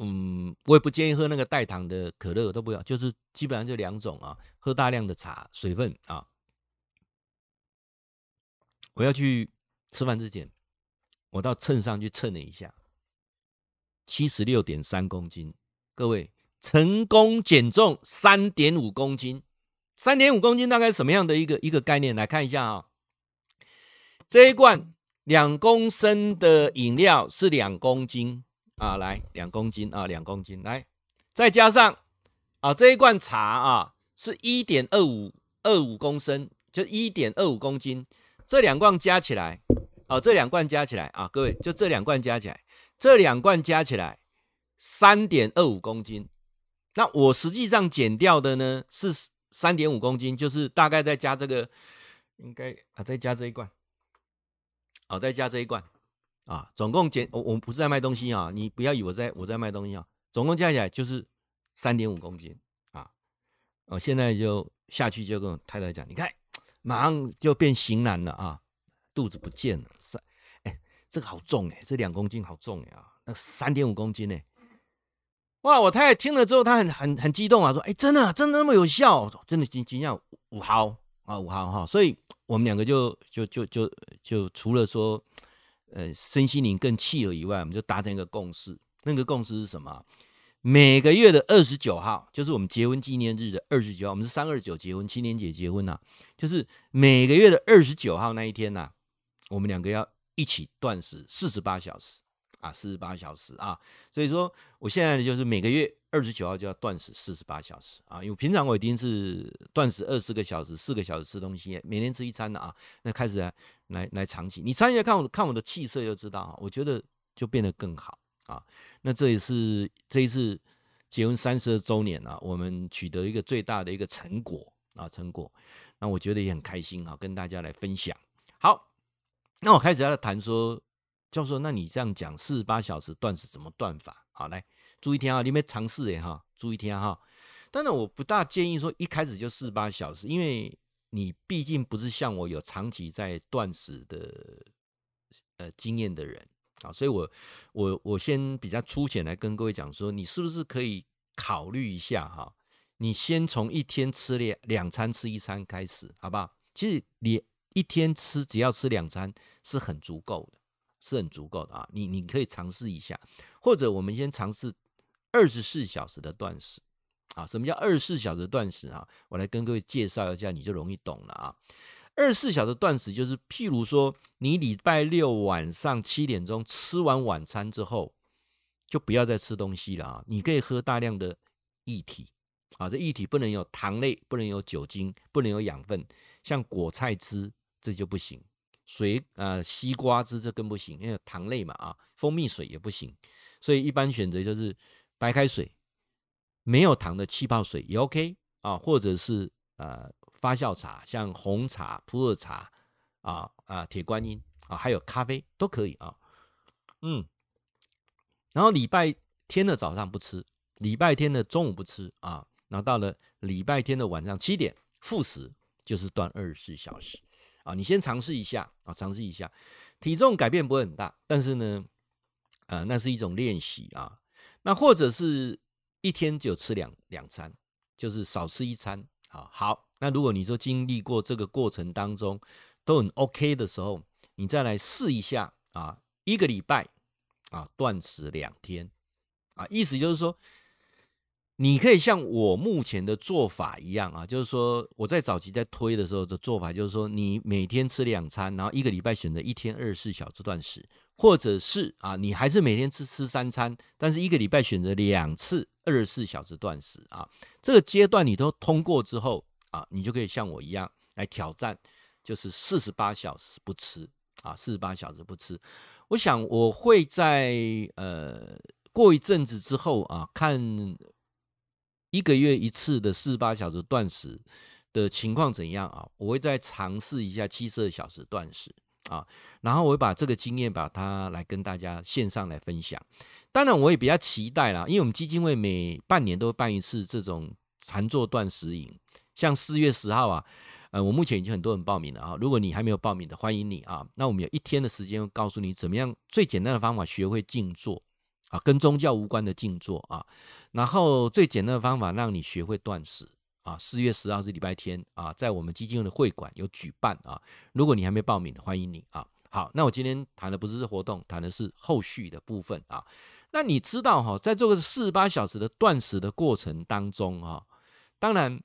嗯，我也不建议喝那个带糖的可乐，都不要，就是基本上就两种啊，喝大量的茶，水分啊。我要去吃饭之前，我到秤上去称了一下，七十六点三公斤，各位成功减重三点五公斤，三点五公斤大概什么样的一个一个概念？来看一下啊，这一罐两公升的饮料是两公斤。啊，来两公斤啊，两公斤，来。再加上啊，这一罐茶啊是一点二五二五公升，就一点二五公斤，这两罐加起来，啊，这两罐加起来啊，各位就这两罐加起来，这两罐加起来三点二五公斤，那我实际上减掉的呢是三点五公斤，就是大概再加这个，应该啊再加这一罐，好，再加这一罐。啊，总共减我我们不是在卖东西啊，你不要以为我在我在卖东西啊，总共加起来就是三点五公斤啊。我现在就下去就跟我太太讲，你看，马上就变型男了啊，肚子不见了，三哎，这个好重哎，这两公斤好重哎啊，那三点五公斤哎，哇！我太太听了之后，她很很很激动啊，说，哎，真的真的那么有效，真的惊惊讶五毫啊五毫哈，所以我们两个就就就就就除了说。呃，身心灵更契合以外，我们就达成一个共识。那个共识是什么？每个月的二十九号，就是我们结婚纪念日的二十九号。我们是三二九结婚，青年节结婚呐、啊。就是每个月的二十九号那一天呐、啊，我们两个要一起断食四十八小时。啊，四十八小时啊，所以说我现在就是每个月二十九号就要断食四十八小时啊，因为平常我一定是断食二十个小时，四个小时吃东西，每天吃一餐的啊。那开始来来来长期，你尝一下看我看我的气色就知道啊，我觉得就变得更好啊。那这也是这一次结婚三十周年啊，我们取得一个最大的一个成果啊，成果。那我觉得也很开心啊，跟大家来分享。好，那我开始要谈说。教授，那你这样讲四十八小时断食怎么断法？好，来注意听啊，你们尝试哎哈，注意听哈。当然，我不大建议说一开始就四十八小时，因为你毕竟不是像我有长期在断食的呃经验的人啊，所以我我我先比较粗浅来跟各位讲说，你是不是可以考虑一下哈？你先从一天吃两两餐吃一餐开始，好不好？其实你一天吃只要吃两餐是很足够的。是很足够的啊，你你可以尝试一下，或者我们先尝试二十四小时的断食啊。什么叫二十四小时断食啊？我来跟各位介绍一下，你就容易懂了啊。二十四小时断食就是，譬如说你礼拜六晚上七点钟吃完晚餐之后，就不要再吃东西了啊。你可以喝大量的液体啊，这液体不能有糖类，不能有酒精，不能有养分，像果菜汁这就不行。水呃，西瓜汁这更不行，因为糖类嘛啊，蜂蜜水也不行，所以一般选择就是白开水，没有糖的气泡水也 OK 啊，或者是呃发酵茶，像红茶、普洱茶啊啊铁观音啊，还有咖啡都可以啊，嗯，然后礼拜天的早上不吃，礼拜天的中午不吃啊，然后到了礼拜天的晚上七点复食，就是断二十四小时。啊，你先尝试一下啊，尝试一下，体重改变不会很大，但是呢，呃，那是一种练习啊。那或者是一天就吃两两餐，就是少吃一餐。啊，好，那如果你说经历过这个过程当中都很 OK 的时候，你再来试一下啊，一个礼拜啊断食两天啊，意思就是说。你可以像我目前的做法一样啊，就是说我在早期在推的时候的做法，就是说你每天吃两餐，然后一个礼拜选择一天二十四小时断食，或者是啊，你还是每天吃吃三餐，但是一个礼拜选择两次二十四小时断食啊。这个阶段你都通过之后啊，你就可以像我一样来挑战，就是四十八小时不吃啊，四十八小时不吃。我想我会在呃过一阵子之后啊看。一个月一次的四十八小时断食的情况怎样啊？我会再尝试一下七十二小时断食啊，然后我会把这个经验把它来跟大家线上来分享。当然，我也比较期待啦，因为我们基金会每半年都会办一次这种禅坐断食营，像四月十号啊，呃，我目前已经很多人报名了啊。如果你还没有报名的，欢迎你啊。那我们有一天的时间，会告诉你怎么样最简单的方法学会静坐啊，跟宗教无关的静坐啊。然后最简单的方法让你学会断食啊。四月十号是礼拜天啊，在我们基金会的会馆有举办啊。如果你还没报名，欢迎你啊。好，那我今天谈的不是活动，谈的是后续的部分啊。那你知道哈，在这个四十八小时的断食的过程当中哈，当然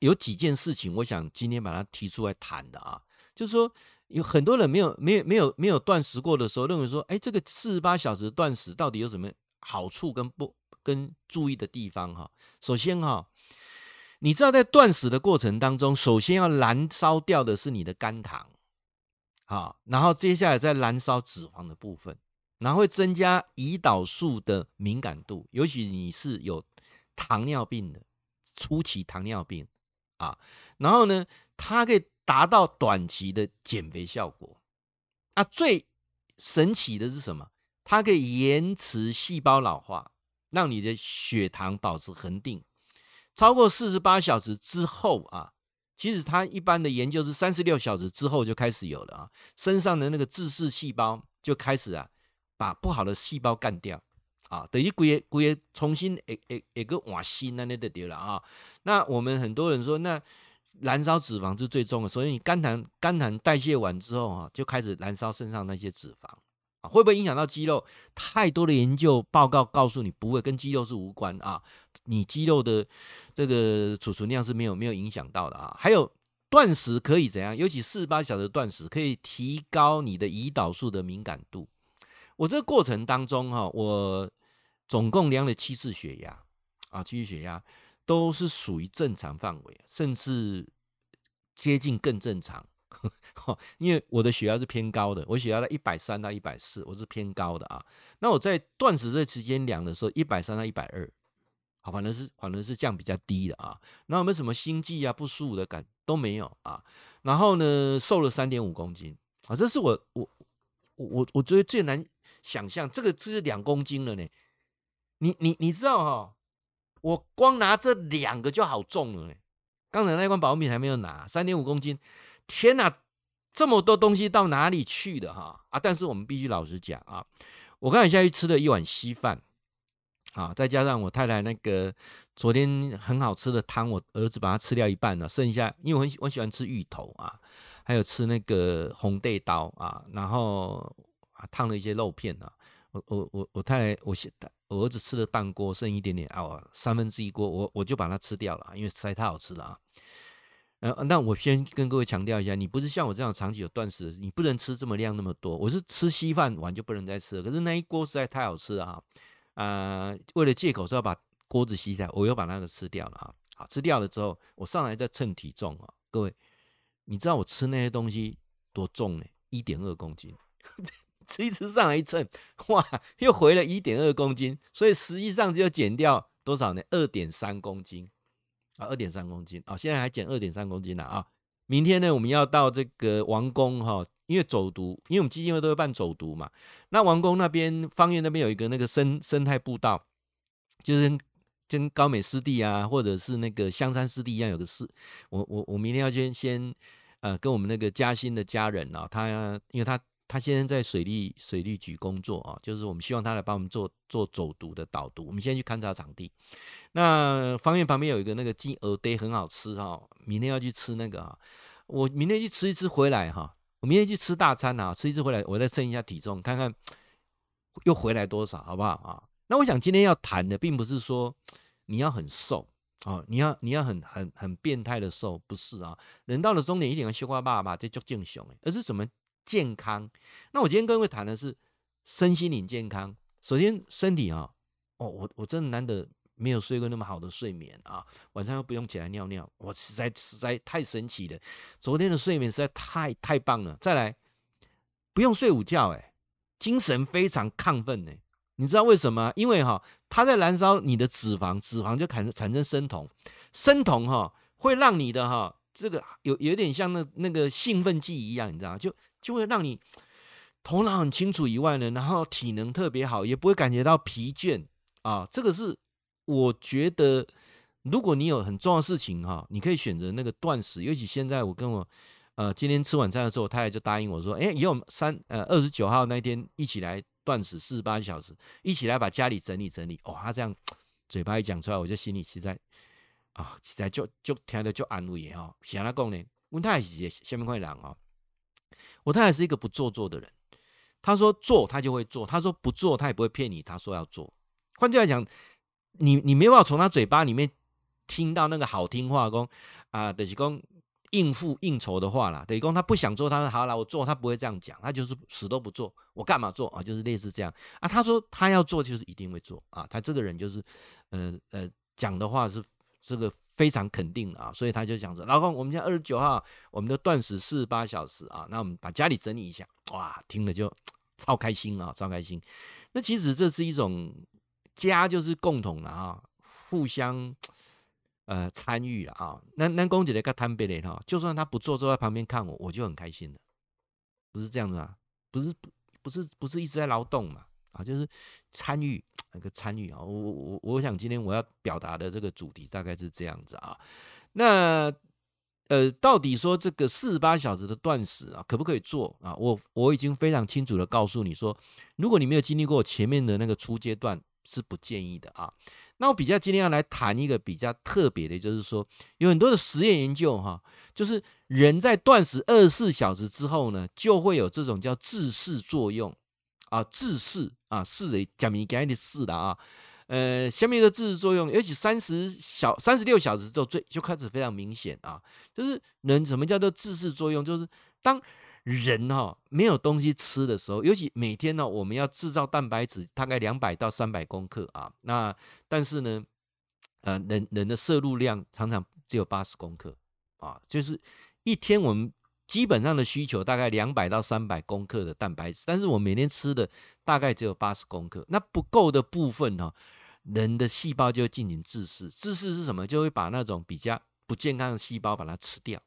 有几件事情，我想今天把它提出来谈的啊，就是说有很多人没有没有没有没有断食过的时候，认为说，哎，这个四十八小时断食到底有什么好处跟不跟注意的地方哈？首先哈，你知道在断食的过程当中，首先要燃烧掉的是你的肝糖。好，然后接下来再燃烧脂肪的部分，然后会增加胰岛素的敏感度，尤其你是有糖尿病的初期糖尿病啊，然后呢，它可以达到短期的减肥效果。啊，最神奇的是什么？它可以延迟细胞老化，让你的血糖保持恒定，超过四十八小时之后啊。其实他一般的研究是三十六小时之后就开始有了啊，身上的那个自噬细胞就开始啊，把不好的细胞干掉啊，等于归归重新诶诶一个瓦新那那的掉了啊。那我们很多人说，那燃烧脂肪是最重的，所以你肝糖肝糖代谢完之后啊，就开始燃烧身上那些脂肪啊。会不会影响到肌肉？太多的研究报告告诉你不会，跟肌肉是无关啊。你肌肉的这个储存量是没有没有影响到的啊。还有断食可以怎样？尤其四十八小时断食可以提高你的胰岛素的敏感度。我这个过程当中哈，我总共量了七次血压啊，七次血压都是属于正常范围，甚至接近更正常。因为我的血压是偏高的，我血压在一百三到一百四，我是偏高的啊。那我在断食这期间量的时候，一百三到一百二，好，反正是反正是降比较低的啊。那有没有什么心悸啊、不舒服的感都没有啊。然后呢，瘦了三点五公斤啊，这是我我我我觉得最难想象，这个这是两公斤了呢。你你你知道哈、我光拿这两个就好重了呢。刚才那罐保健品还没有拿，三点五公斤。天哪，这么多东西到哪里去的哈啊！但是我们必须老实讲啊，我刚才下去吃了一碗稀饭啊，再加上我太太那个昨天很好吃的汤，我儿子把它吃掉一半了，剩下因为我很我喜欢吃芋头啊，还有吃那个红带刀啊，然后啊烫了一些肉片啊，我我我我太太我我儿子吃了半锅，剩一点点啊，三分之一锅，我我就把它吃掉了，因为实在太好吃了啊。呃，那我先跟各位强调一下，你不是像我这样长期有断食，你不能吃这么量那么多。我是吃稀饭完就不能再吃了，可是那一锅实在太好吃了啊！呃，为了借口说要把锅子吸下来，我又把那个吃掉了啊。好，吃掉了之后，我上来再称体重啊。各位，你知道我吃那些东西多重呢？一点二公斤，[laughs] 吃一吃上来一称，哇，又回了一点二公斤，所以实际上就减掉多少呢？二点三公斤。啊，二点三公斤啊，现在还减二点三公斤了啊！明天呢，我们要到这个王宫哈，因为走读，因为我们基金会都会办走读嘛。那王宫那边芳苑那边有一个那个生生态步道，就是跟高美湿地啊，或者是那个香山湿地一样，有个湿。我我我明天要先先呃，跟我们那个嘉兴的家人啊，他因为他。他现在在水利水利局工作啊，就是我们希望他来帮我们做做走读的导读。我们先去勘察场地。那方院旁边有一个那个金鹅堆很好吃哈，明天要去吃那个啊。我明天去吃一次回来哈，我明天去吃大餐啊，吃一次回来我再称一下体重，看看又回来多少，好不好啊？那我想今天要谈的并不是说你要很瘦啊，你要你要很很很变态的瘦，不是啊。人到了中年一点要修花爸爸这就正常，而是什么？健康，那我今天跟各位谈的是身心灵健康。首先，身体啊，哦，我我真的难得没有睡过那么好的睡眠啊，晚上又不用起来尿尿，我实在实在太神奇了。昨天的睡眠实在太太棒了。再来，不用睡午觉，哎，精神非常亢奋呢。你知道为什么？因为哈，它在燃烧你的脂肪，脂肪就产产生生酮，生酮哈会让你的哈这个有有点像那那个兴奋剂一样，你知道就。就会让你头脑很清楚以外呢，然后体能特别好，也不会感觉到疲倦啊。这个是我觉得如果你有很重要的事情哈，你可以选择那个断食。尤其现在我跟我呃今天吃晚餐的时候，我太太就答应我说，哎，以后三呃二十九号那天一起来断食四十八小时，一起来把家里整理整理。哦，他这样嘴巴一讲出来，我就心里实在啊，实在就就听着就安慰哈。想他讲呢，我太太是下面块人啊，我太太是一个不做作的人。他说做他就会做，他说不做他也不会骗你。他说要做，换句话讲，你你没办法从他嘴巴里面。听到那个好听话，讲啊，就是讲应付应酬的话啦。等于讲他不想做，他说好了，我做，他不会这样讲，他就是死都不做。我干嘛做啊？就是类似这样啊。他说他要做，就是一定会做啊。他这个人就是，呃呃，讲的话是这个非常肯定啊。所以他就讲说，老公，我们现在二十九号，我们的断食四十八小时啊。那我们把家里整理一下，哇，听了就超开心啊，超开心。那其实这是一种家，就是共同的啊，互相。呃，参与了啊，那那公姐的个摊杯的哈，就算他不坐，坐在旁边看我，我就很开心的，不是这样子啊，不是不不是不是一直在劳动嘛，啊，就是参与那个参与啊，我我我想今天我要表达的这个主题大概是这样子啊，那呃，到底说这个四十八小时的断食啊，可不可以做啊？我我已经非常清楚的告诉你说，如果你没有经历过前面的那个初阶段，是不建议的啊。那我比较今天要来谈一个比较特别的，就是说有很多的实验研究哈，就是人在断食二十四小时之后呢，就会有这种叫自噬作用啊，自噬啊，是的，讲明讲的是的啊，呃，下面的自噬作用，尤其三十小三十六小时之后最就开始非常明显啊，就是人什么叫做自噬作用，就是当。人哈没有东西吃的时候，尤其每天呢，我们要制造蛋白质，大概两百到三百公克啊。那但是呢，呃，人人的摄入量常常只有八十公克啊，就是一天我们基本上的需求大概两百到三百公克的蛋白质，但是我每天吃的大概只有八十公克，那不够的部分呢，人的细胞就会进行自噬。自噬是什么？就会把那种比较不健康的细胞把它吃掉。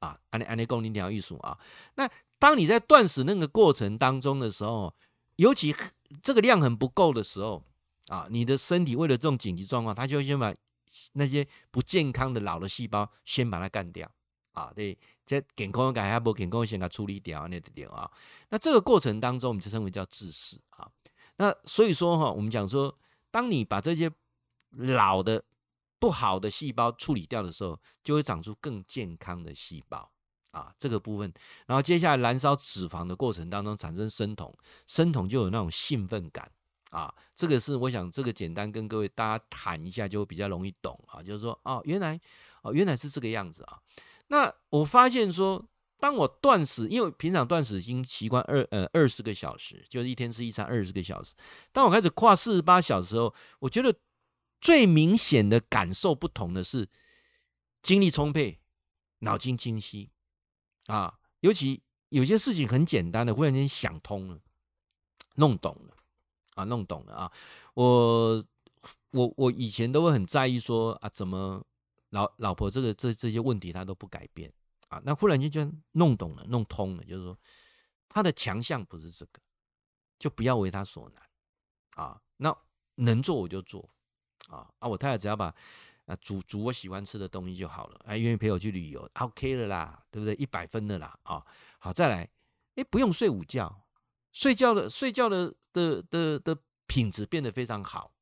啊，安尼安尼讲你条艺术啊。那当你在断食那个过程当中的时候，尤其这个量很不够的时候啊，你的身体为了这种紧急状况，它就会先把那些不健康的老的细胞先把它干掉啊。对，这健康改下不健康先给它处理掉那点啊。那这个过程当中，我们就称为叫自噬啊。那所以说哈，我们讲说，当你把这些老的不好的细胞处理掉的时候，就会长出更健康的细胞啊，这个部分。然后接下来燃烧脂肪的过程当中产生生酮，生酮就有那种兴奋感啊。这个是我想这个简单跟各位大家谈一下，就会比较容易懂啊。就是说哦，原来哦原来是这个样子啊。那我发现说，当我断食，因为平常断食已经习惯二呃二十个小时，就是一天吃一餐二十个小时。当我开始跨四十八小时的时候，我觉得。最明显的感受不同的是，精力充沛，脑筋清晰啊，尤其有些事情很简单的，忽然间想通了，弄懂了啊，弄懂了啊。我我我以前都会很在意说啊，怎么老老婆这个这这些问题他都不改变啊，那忽然间就弄懂了，弄通了，就是说他的强项不是这个，就不要为他所难啊，那能做我就做。啊啊！我太太只要把啊煮煮我喜欢吃的东西就好了，还愿意陪我去旅游，OK 了啦，对不对？一百分的啦啊！好，再来，哎，不用睡午觉，睡觉的睡觉的的的的品质变得非常好，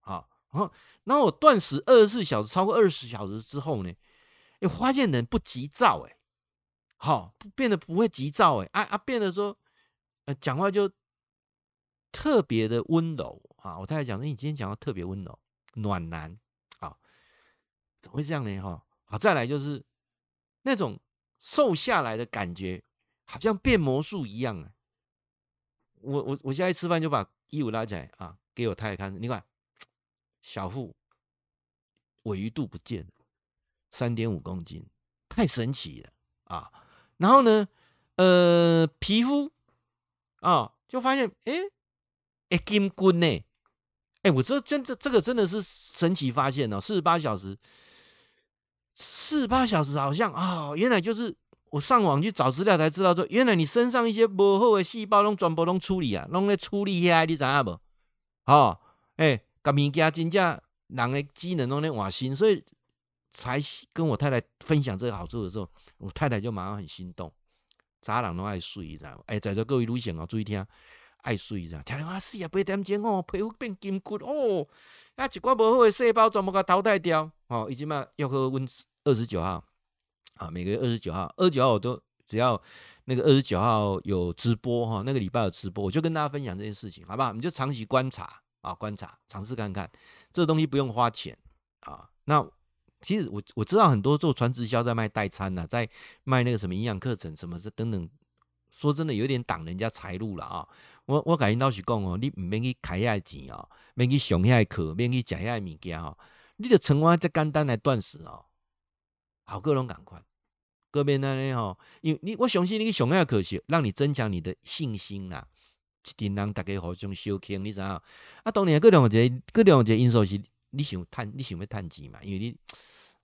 啊，然后然后我断食二十四小时，超过二十小时之后呢，你发现人不急躁，哎，好，变得不会急躁，哎啊啊，变得说，呃，讲话就特别的温柔啊！我太太讲，那你今天讲话特别温柔。暖男，啊，怎么会这样呢？哈，好，再来就是那种瘦下来的感觉，好像变魔术一样啊！我我我现在吃饭就把衣服拉起来啊，给我太太看，你看，小腹尾鱼肚不见了，三点五公斤，太神奇了啊！然后呢，呃，皮肤啊，就发现哎，哎，金棍呢？哎，我这真这这个真的是神奇发现哦！四十八小时，四十八小时好像啊、哦，原来就是我上网去找资料才知道说，原来你身上一些不好的细胞拢全部拢处理啊，拢在处理下，你知影无？哦，哎，甲物件真正人的机能都在瓦新，所以才跟我太太分享这个好处的时候，我太太就马上很心动。渣人都爱睡，知道吗？哎、欸，在座各位女性哦，注意听，爱睡，知道吗？听话死啊，八点钟哦，皮肤变金骨哦，啊，一寡无好的细胞全部给淘汰掉。哦，已经嘛要喝温二十九号啊，每个月二十九号，二十九号我都只要那个二十九号有直播哈，那个礼拜有直播，我就跟大家分享这件事情，好不好？你就长期观察啊，观察，尝试看看，这个东西不用花钱啊，那。其实我我知道很多做传直销在卖代餐呐，在卖那个什么营养课程什么这等等，说真的有点挡人家财路了啊！我我感觉老实讲哦，你唔免去开遐钱哦，免去上遐课，免去食遐物件哦，你就成我这简单来断食哦，好个拢赶快，各边那里哦，因为你我相信你去上遐课是让你增强你的信心啦，一定让大家互相相倾，你知道？啊，当然各两个各两个因素是你想赚，你想要赚钱嘛，因为你。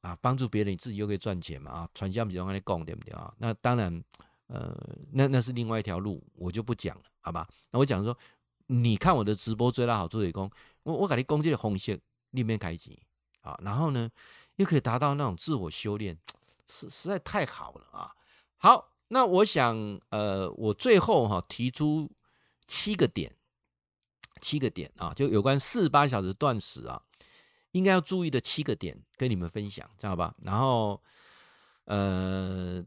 啊，帮助别人，你自己又可以赚钱嘛？啊，传销比较容易讲，对不对啊？那当然，呃，那那是另外一条路，我就不讲了，好吧？那我讲说，你看我的直播最大好处是讲，我我给你攻击的红线里面开机啊，然后呢，又可以达到那种自我修炼，实实在太好了啊！好，那我想，呃，我最后哈、提出七个点，七个点啊，就有关四十八小时断食啊。应该要注意的七个点跟你们分享，知道吧？然后，呃，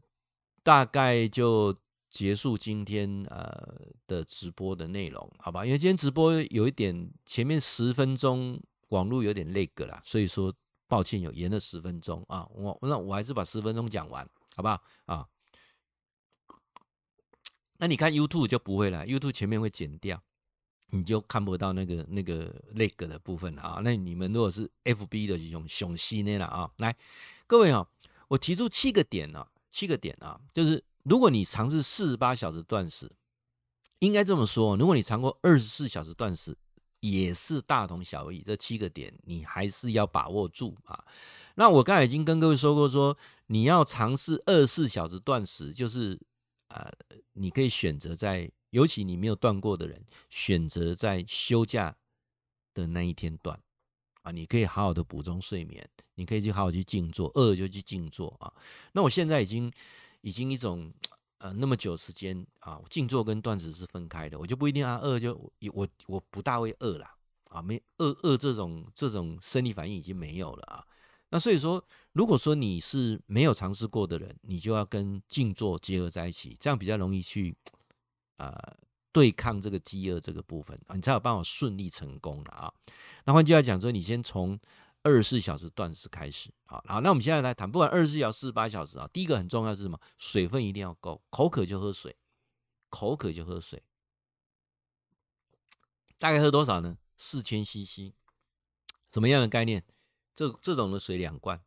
大概就结束今天呃的直播的内容，好吧？因为今天直播有一点前面十分钟网络有点那个了，所以说抱歉有延了十分钟啊。我那我还是把十分钟讲完，好不好？啊，那你看 YouTube 就不会了，YouTube 前面会剪掉。你就看不到那个那个那个的部分啊。那你们如果是 FB 的这种雄心的了啊，来，各位啊，我提出七个点啊，七个点啊，就是如果你尝试四十八小时断食，应该这么说，如果你尝过二十四小时断食，也是大同小异。这七个点你还是要把握住啊。那我刚才已经跟各位说过说，说你要尝试二十四小时断食，就是呃，你可以选择在。尤其你没有断过的人，选择在休假的那一天断啊，你可以好好的补充睡眠，你可以去好好去静坐，饿了就去静坐啊。那我现在已经已经一种呃那么久时间啊，静坐跟断食是分开的，我就不一定啊饿就我我不大会饿啦啊，没饿饿这种这种生理反应已经没有了啊。那所以说，如果说你是没有尝试过的人，你就要跟静坐结合在一起，这样比较容易去。呃，对抗这个饥饿这个部分啊，你才有办法顺利成功了啊。那换句话讲说，你先从二十四小时断食开始啊。好，那我们现在来谈，不管二十四小时、四十八小时啊，第一个很重要是什么？水分一定要够，口渴就喝水，口渴就喝水。大概喝多少呢？四千 CC。什么样的概念？这这种的水两罐，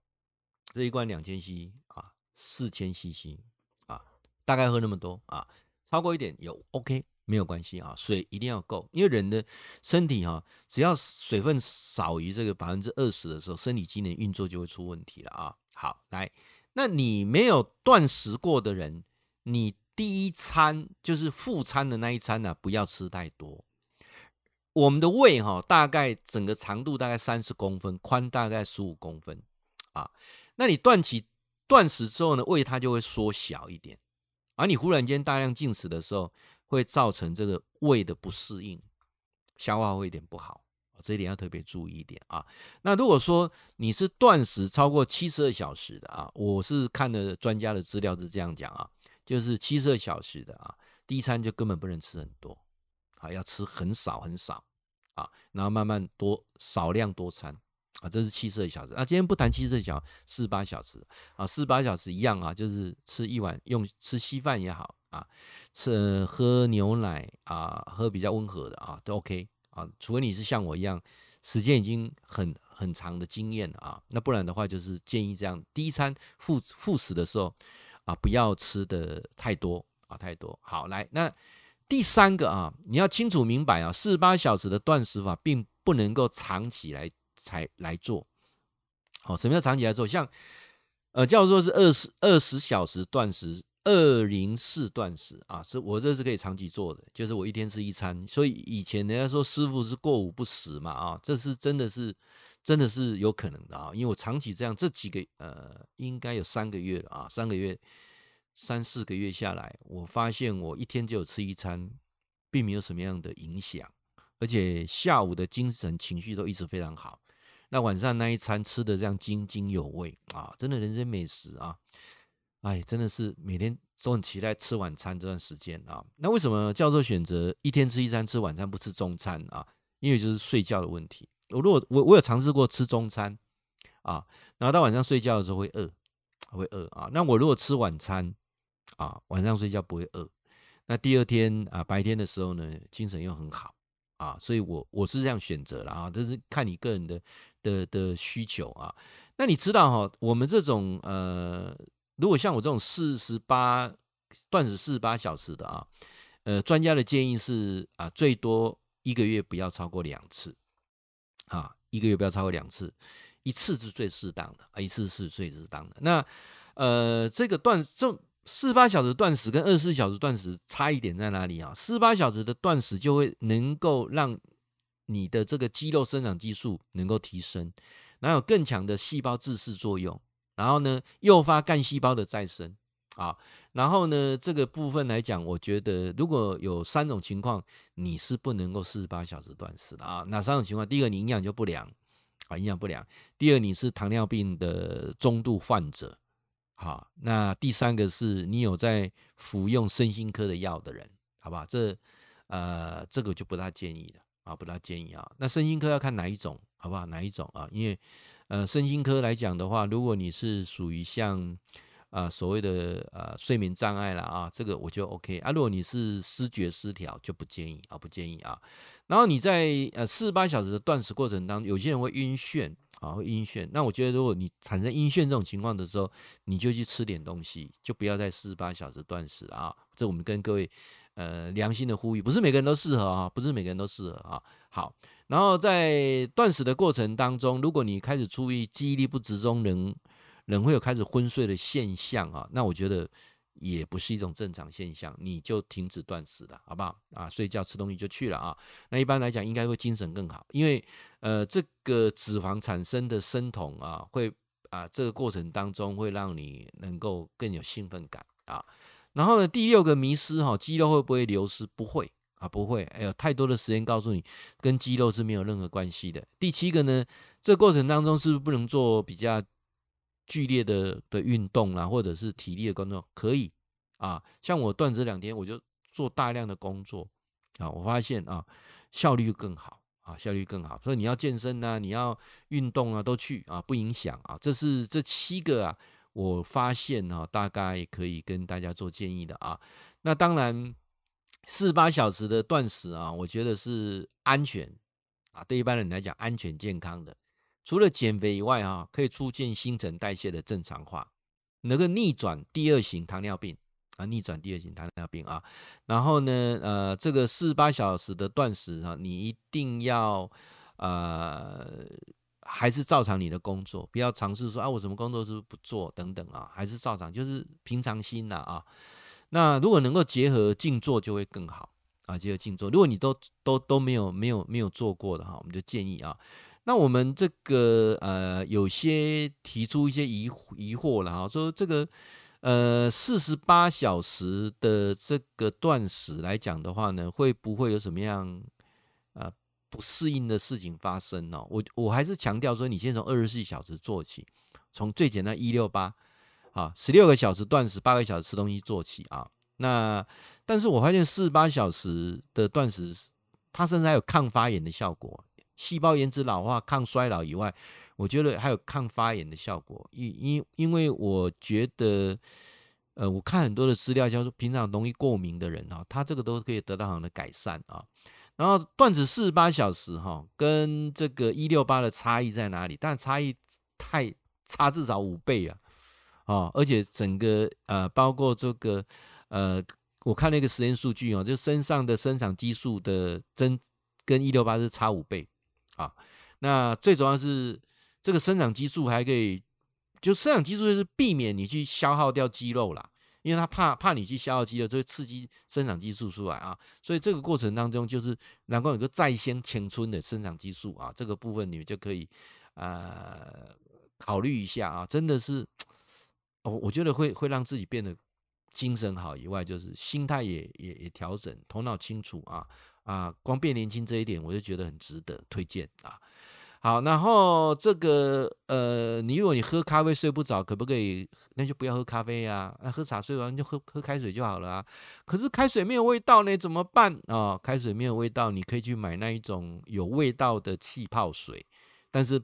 这一罐两千 CC 啊，四千 CC 啊，大概喝那么多啊。超过一点有 OK 没有关系啊，水一定要够，因为人的身体哈，只要水分少于这个百分之二十的时候，身体机能运作就会出问题了啊。好，来，那你没有断食过的人，你第一餐就是副餐的那一餐呢，不要吃太多。我们的胃哈，大概整个长度大概三十公分，宽大概十五公分啊。那你断起断食之后呢，胃它就会缩小一点。而你忽然间大量进食的时候，会造成这个胃的不适应，消化会有点不好，这一点要特别注意一点啊。那如果说你是断食超过七十二小时的啊，我是看了专家的资料是这样讲啊，就是七十二小时的啊，第一餐就根本不能吃很多，啊，要吃很少很少啊，然后慢慢多少量多餐。啊，这是七十二小时。啊，今天不谈七十二小时，四十八小时啊，四十八小时一样啊，就是吃一碗用吃稀饭也好啊，吃喝牛奶啊，喝比较温和的啊，都 OK 啊。除非你是像我一样，时间已经很很长的经验了啊，那不然的话，就是建议这样，第一餐副副食的时候啊，不要吃的太多啊，太多。好，来，那第三个啊，你要清楚明白啊，四十八小时的断食法并不能够长期来。才来做，好，什么叫长期来做？像，呃，叫做是二十二十小时断食，二零四断食啊，所以我这是可以长期做的，就是我一天吃一餐。所以以前人家说师傅是过午不食嘛，啊，这是真的是真的是有可能的啊，因为我长期这样，这几个呃，应该有三个月了啊，三个月、三四个月下来，我发现我一天只有吃一餐，并没有什么样的影响，而且下午的精神情绪都一直非常好。那晚上那一餐吃的这样津津有味啊，真的人生美食啊！哎，真的是每天都很期待吃晚餐这段时间啊。那为什么教授选择一天吃一餐，吃晚餐不吃中餐啊？因为就是睡觉的问题。我如果我我有尝试过吃中餐啊，然后到晚上睡觉的时候会饿，会饿啊。那我如果吃晚餐啊，晚上睡觉不会饿，那第二天啊白天的时候呢，精神又很好啊。所以我我是这样选择了啊，这是看你个人的的的需求啊。那你知道哈，我们这种呃，如果像我这种四十八断食四十八小时的啊，呃，专家的建议是啊，最多一个月不要超过两次。啊，一个月不要超过两次，一次是最适当的啊，一次是最适当的。那呃，这个断这四十八小时断食跟二十四小时断食差一点在哪里啊？四十八小时的断食就会能够让你的这个肌肉生长激素能够提升，然后有更强的细胞自噬作用，然后呢，诱发干细胞的再生。啊，然后呢，这个部分来讲，我觉得如果有三种情况，你是不能够四十八小时断食的啊。哪三种情况？第一个，你营养就不良啊，营养不良；第二，你是糖尿病的中度患者，好；那第三个是你有在服用身心科的药的人，好不好？这呃，这个就不大建议了啊，不大建议啊。那身心科要看哪一种，好不好？哪一种啊？因为呃，身心科来讲的话，如果你是属于像。啊，所谓的呃睡眠障碍了啊，这个我就 OK 啊。如果你是失觉失调，就不建议啊，不建议啊。然后你在呃四十八小时的断食过程当中，有些人会晕眩啊，会晕眩。那我觉得，如果你产生晕眩这种情况的时候，你就去吃点东西，就不要再四十八小时断食啊。这我们跟各位呃良心的呼吁，不是每个人都适合啊，不是每个人都适合啊。好，然后在断食的过程当中，如果你开始注意记忆力不集中能。人会有开始昏睡的现象啊，那我觉得也不是一种正常现象，你就停止断食了，好不好？啊，睡觉吃东西就去了啊。那一般来讲，应该会精神更好，因为呃，这个脂肪产生的生酮啊，会啊，这个过程当中会让你能够更有兴奋感啊。然后呢，第六个迷失哈，肌肉会不会流失？不会啊，不会。哎，有太多的时间告诉你，跟肌肉是没有任何关系的。第七个呢，这过程当中是不是不能做比较？剧烈的的运动啦，或者是体力的工作可以啊。像我断食两天，我就做大量的工作啊，我发现啊，效率更好啊，效率更好。所以你要健身啊，你要运动啊，都去啊，不影响啊。这是这七个啊，我发现啊，大概可以跟大家做建议的啊。那当然，四十八小时的断食啊，我觉得是安全啊，对一般人来讲安全健康的。除了减肥以外，啊，可以促进新陈代谢的正常化，能够逆转第二型糖尿病啊，逆转第二型糖尿病啊。然后呢，呃，这个四十八小时的断食啊，你一定要呃，还是照常你的工作，不要尝试说啊，我什么工作是不，是不做等等啊，还是照常，就是平常心呐啊。那如果能够结合静坐，就会更好啊，结合静坐。如果你都都都没有没有没有做过的哈，我们就建议啊。那我们这个呃，有些提出一些疑疑惑了哈，说这个呃四十八小时的这个断食来讲的话呢，会不会有什么样呃不适应的事情发生呢？我我还是强调说，你先从二十四小时做起，从最简单一六八啊，十六个小时断食，八个小时吃东西做起啊。那但是我发现四十八小时的断食，它甚至还有抗发炎的效果。细胞延迟老化、抗衰老以外，我觉得还有抗发炎的效果。因因因为我觉得，呃，我看很多的资料，叫做平常容易过敏的人哦，他这个都可以得到很的改善啊。然后断子四十八小时哈，跟这个一六八的差异在哪里？但差异太差至少五倍啊！啊，而且整个呃，包括这个呃，我看那个实验数据哦，就身上的生长激素的增跟一六八是差五倍。啊，那最主要是这个生长激素还可以，就生长激素就是避免你去消耗掉肌肉啦，因为他怕怕你去消耗肌肉，就会刺激生长激素出来啊，所以这个过程当中就是能够有个再生青春的生长激素啊，这个部分你们就可以呃考虑一下啊，真的是，我我觉得会会让自己变得精神好以外，就是心态也也也调整，头脑清楚啊啊，光变年轻这一点，我就觉得很值得推荐啊。好，然后这个呃，你如果你喝咖啡睡不着，可不可以？那就不要喝咖啡呀，那喝茶睡完就喝喝开水就好了啊。可是开水没有味道呢，怎么办啊？开水没有味道，你可以去买那一种有味道的气泡水，但是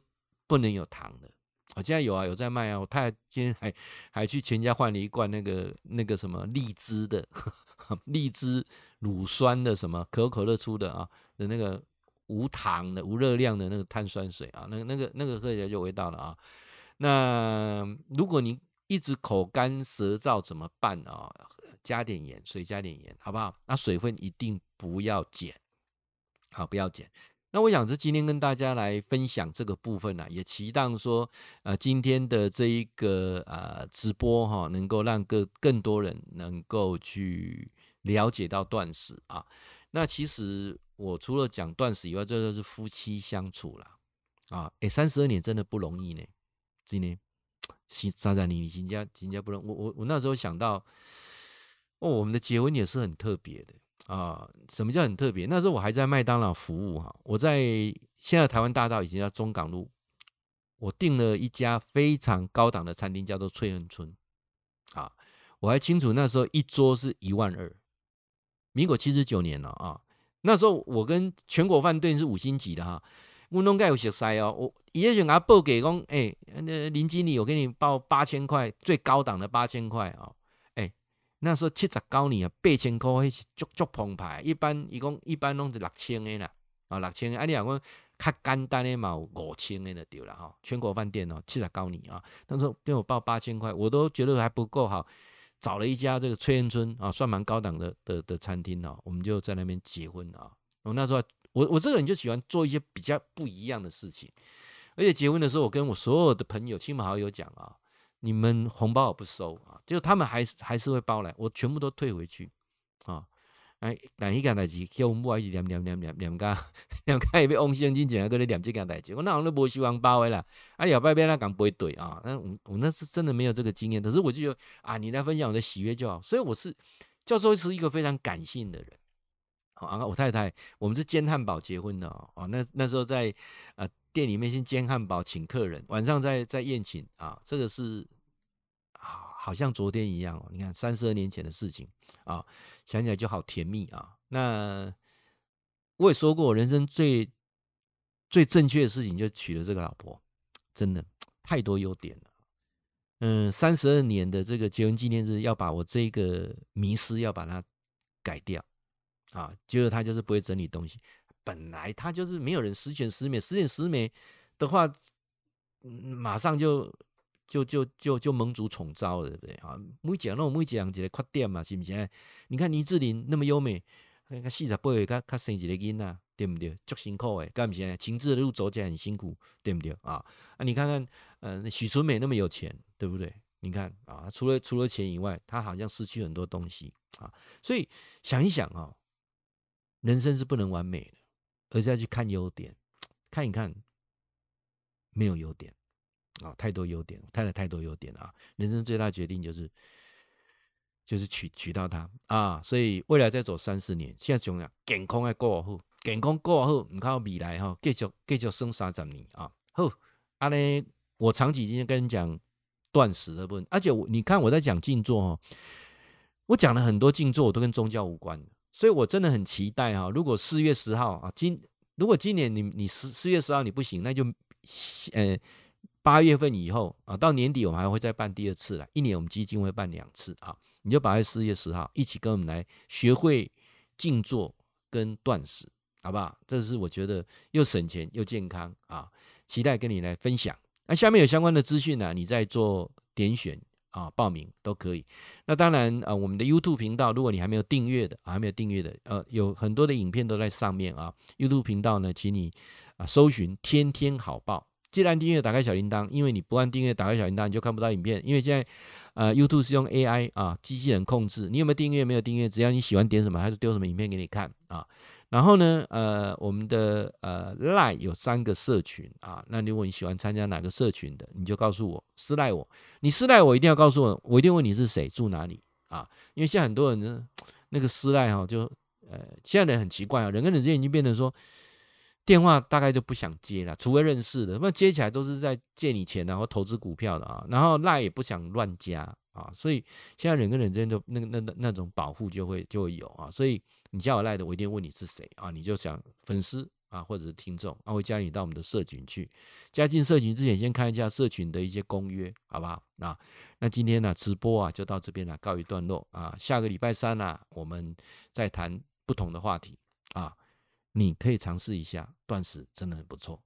不能有糖的。我现在有啊，有在卖啊。我太太今天还还去全家换了一罐那个那个什么荔枝的荔枝乳酸的什么可口可乐出的啊的那个。无糖的、无热量的那个碳酸水啊，那个、那个、那个喝起来就有味道了啊。那如果你一直口干舌燥怎么办啊？加点盐，水加点盐，好不好？那水分一定不要减，好，不要减。那我想是今天跟大家来分享这个部分呢、啊，也期待说，呃，今天的这一个呃直播哈、能够让更更多人能够去了解到断食啊。那其实。我除了讲断食以外，这就是夫妻相处了啊！哎，三十二年真的不容易呢。今年，莎莎，你你人家人家不容我我我那时候想到，哦，我们的结婚也是很特别的啊！什么叫很特别？那时候我还在麦当劳服务哈，我在现在台湾大道以前叫中港路，我订了一家非常高档的餐厅，叫做翠亨村啊！我还清楚那时候一桌是一万二，民国七十九年了啊！那时候我跟全国饭店是五星级的哈，我拢该有熟悉哦。我也想给他报给讲，哎，那林经理，我给你报八千块，最高档的八千块哦。那时候七十九年啊，八千块是足足澎湃。一般一共一般拢是六千的啦，啊六千。啊，你讲较简单的嘛，五千的就对了哈。全国饭店哦，七十九年啊，那时候给我报八千块，我都觉得还不够好。找了一家这个翠园村啊，算蛮高档的的的餐厅啊，我们就在那边结婚啊。我那时候我我这个人就喜欢做一些比较不一样的事情，而且结婚的时候，我跟我所有的朋友、亲朋好友讲啊，你们红包我不收啊，就他们还是还是会包来，我全部都退回去啊。哎，但一件代志，叫我们不好意思念念念念念家，念家也要往生真钱，还搁咧念这件代志。我那我都无收红包的啦，啊，后摆变那讲不会对啊。那我我那是真的没有这个经验，可是我就觉得啊，你来分享我的喜悦就好。所以我是教授是一个非常感性的人。啊，我太太，我们是煎汉堡结婚的哦。那那时候在呃店里面先煎汉堡请客人，晚上再再宴请啊，这个是啊。好像昨天一样哦，你看三十二年前的事情啊，想起来就好甜蜜啊。那我也说过，我人生最最正确的事情就娶了这个老婆，真的太多优点了。嗯，三十二年的这个结婚纪念日，要把我这个迷失要把它改掉啊。结果他就是不会整理东西，本来他就是没有人十全十美，十全十美的话，马上就。就就就就蒙主宠招了，对不对啊？每讲那每讲一个缺点嘛，是不是？你看倪志玲那么优美，那四十八岁，他他生一个囡仔，对不对？足辛苦诶，干不是？情志的路走起来很辛苦，对不对啊？啊，你看看，呃，许纯美那么有钱，对不对？你看啊，除了除了钱以外，他好像失去很多东西啊。所以想一想啊，人生是不能完美的，而是要去看优点，看一看，没有优点。啊、太多优点，太太太多优点了啊！人生最大决定就是就是娶娶到她啊！所以未来再走三四年，现在重要健康要过好，健康过好，唔靠未来哈，继续继续生三十年啊！好，阿、啊、咧，我长期今天跟你讲断食的部分，而且我你看我在讲静坐哈，我讲了很多静坐，我都跟宗教无关的，所以我真的很期待哈，如果四月十号啊，今如果今年你你四四月十号你不行，那就呃。八月份以后啊，到年底我们还会再办第二次了。一年我们基金会办两次啊，你就把握四月十号一起跟我们来学会静坐跟断食，好不好？这是我觉得又省钱又健康啊，期待跟你来分享。那下面有相关的资讯呢，你再做点选啊，报名都可以。那当然啊，我们的 YouTube 频道，如果你还没有订阅的，啊还没有订阅的，呃，有很多的影片都在上面啊。YouTube 频道呢，请你啊搜寻“天天好报”。既然订阅，打开小铃铛，因为你不按订阅，打开小铃铛，你就看不到影片。因为现在，呃，YouTube 是用 AI 啊，机器人控制。你有没有订阅？没有订阅，只要你喜欢点什么，它就丢什么影片给你看啊。然后呢，呃，我们的呃 Line 有三个社群啊，那如果你喜欢参加哪个社群的，你就告诉我私赖我，你私赖我一定要告诉我，我一定问你是谁，住哪里啊？因为现在很多人呢，那个私赖哈，就呃，现在人很奇怪啊，人跟人之间已经变成说，电话大概就不想接了，除非认识的，那接起来都是在借你钱然后投资股票的啊，然后 Line 也不想乱加。啊，所以现在人跟人之间的那个那那那种保护就会就会有啊，所以你加我赖的，我一定问你是谁啊，你就想粉丝啊，或者是听众啊，会加你到我们的社群去。加进社群之前，先看一下社群的一些公约，好不好？啊，那今天呢、直播啊就到这边了，告一段落啊。下个礼拜三呢、啊，我们再谈不同的话题啊，你可以尝试一下断食，真的很不错。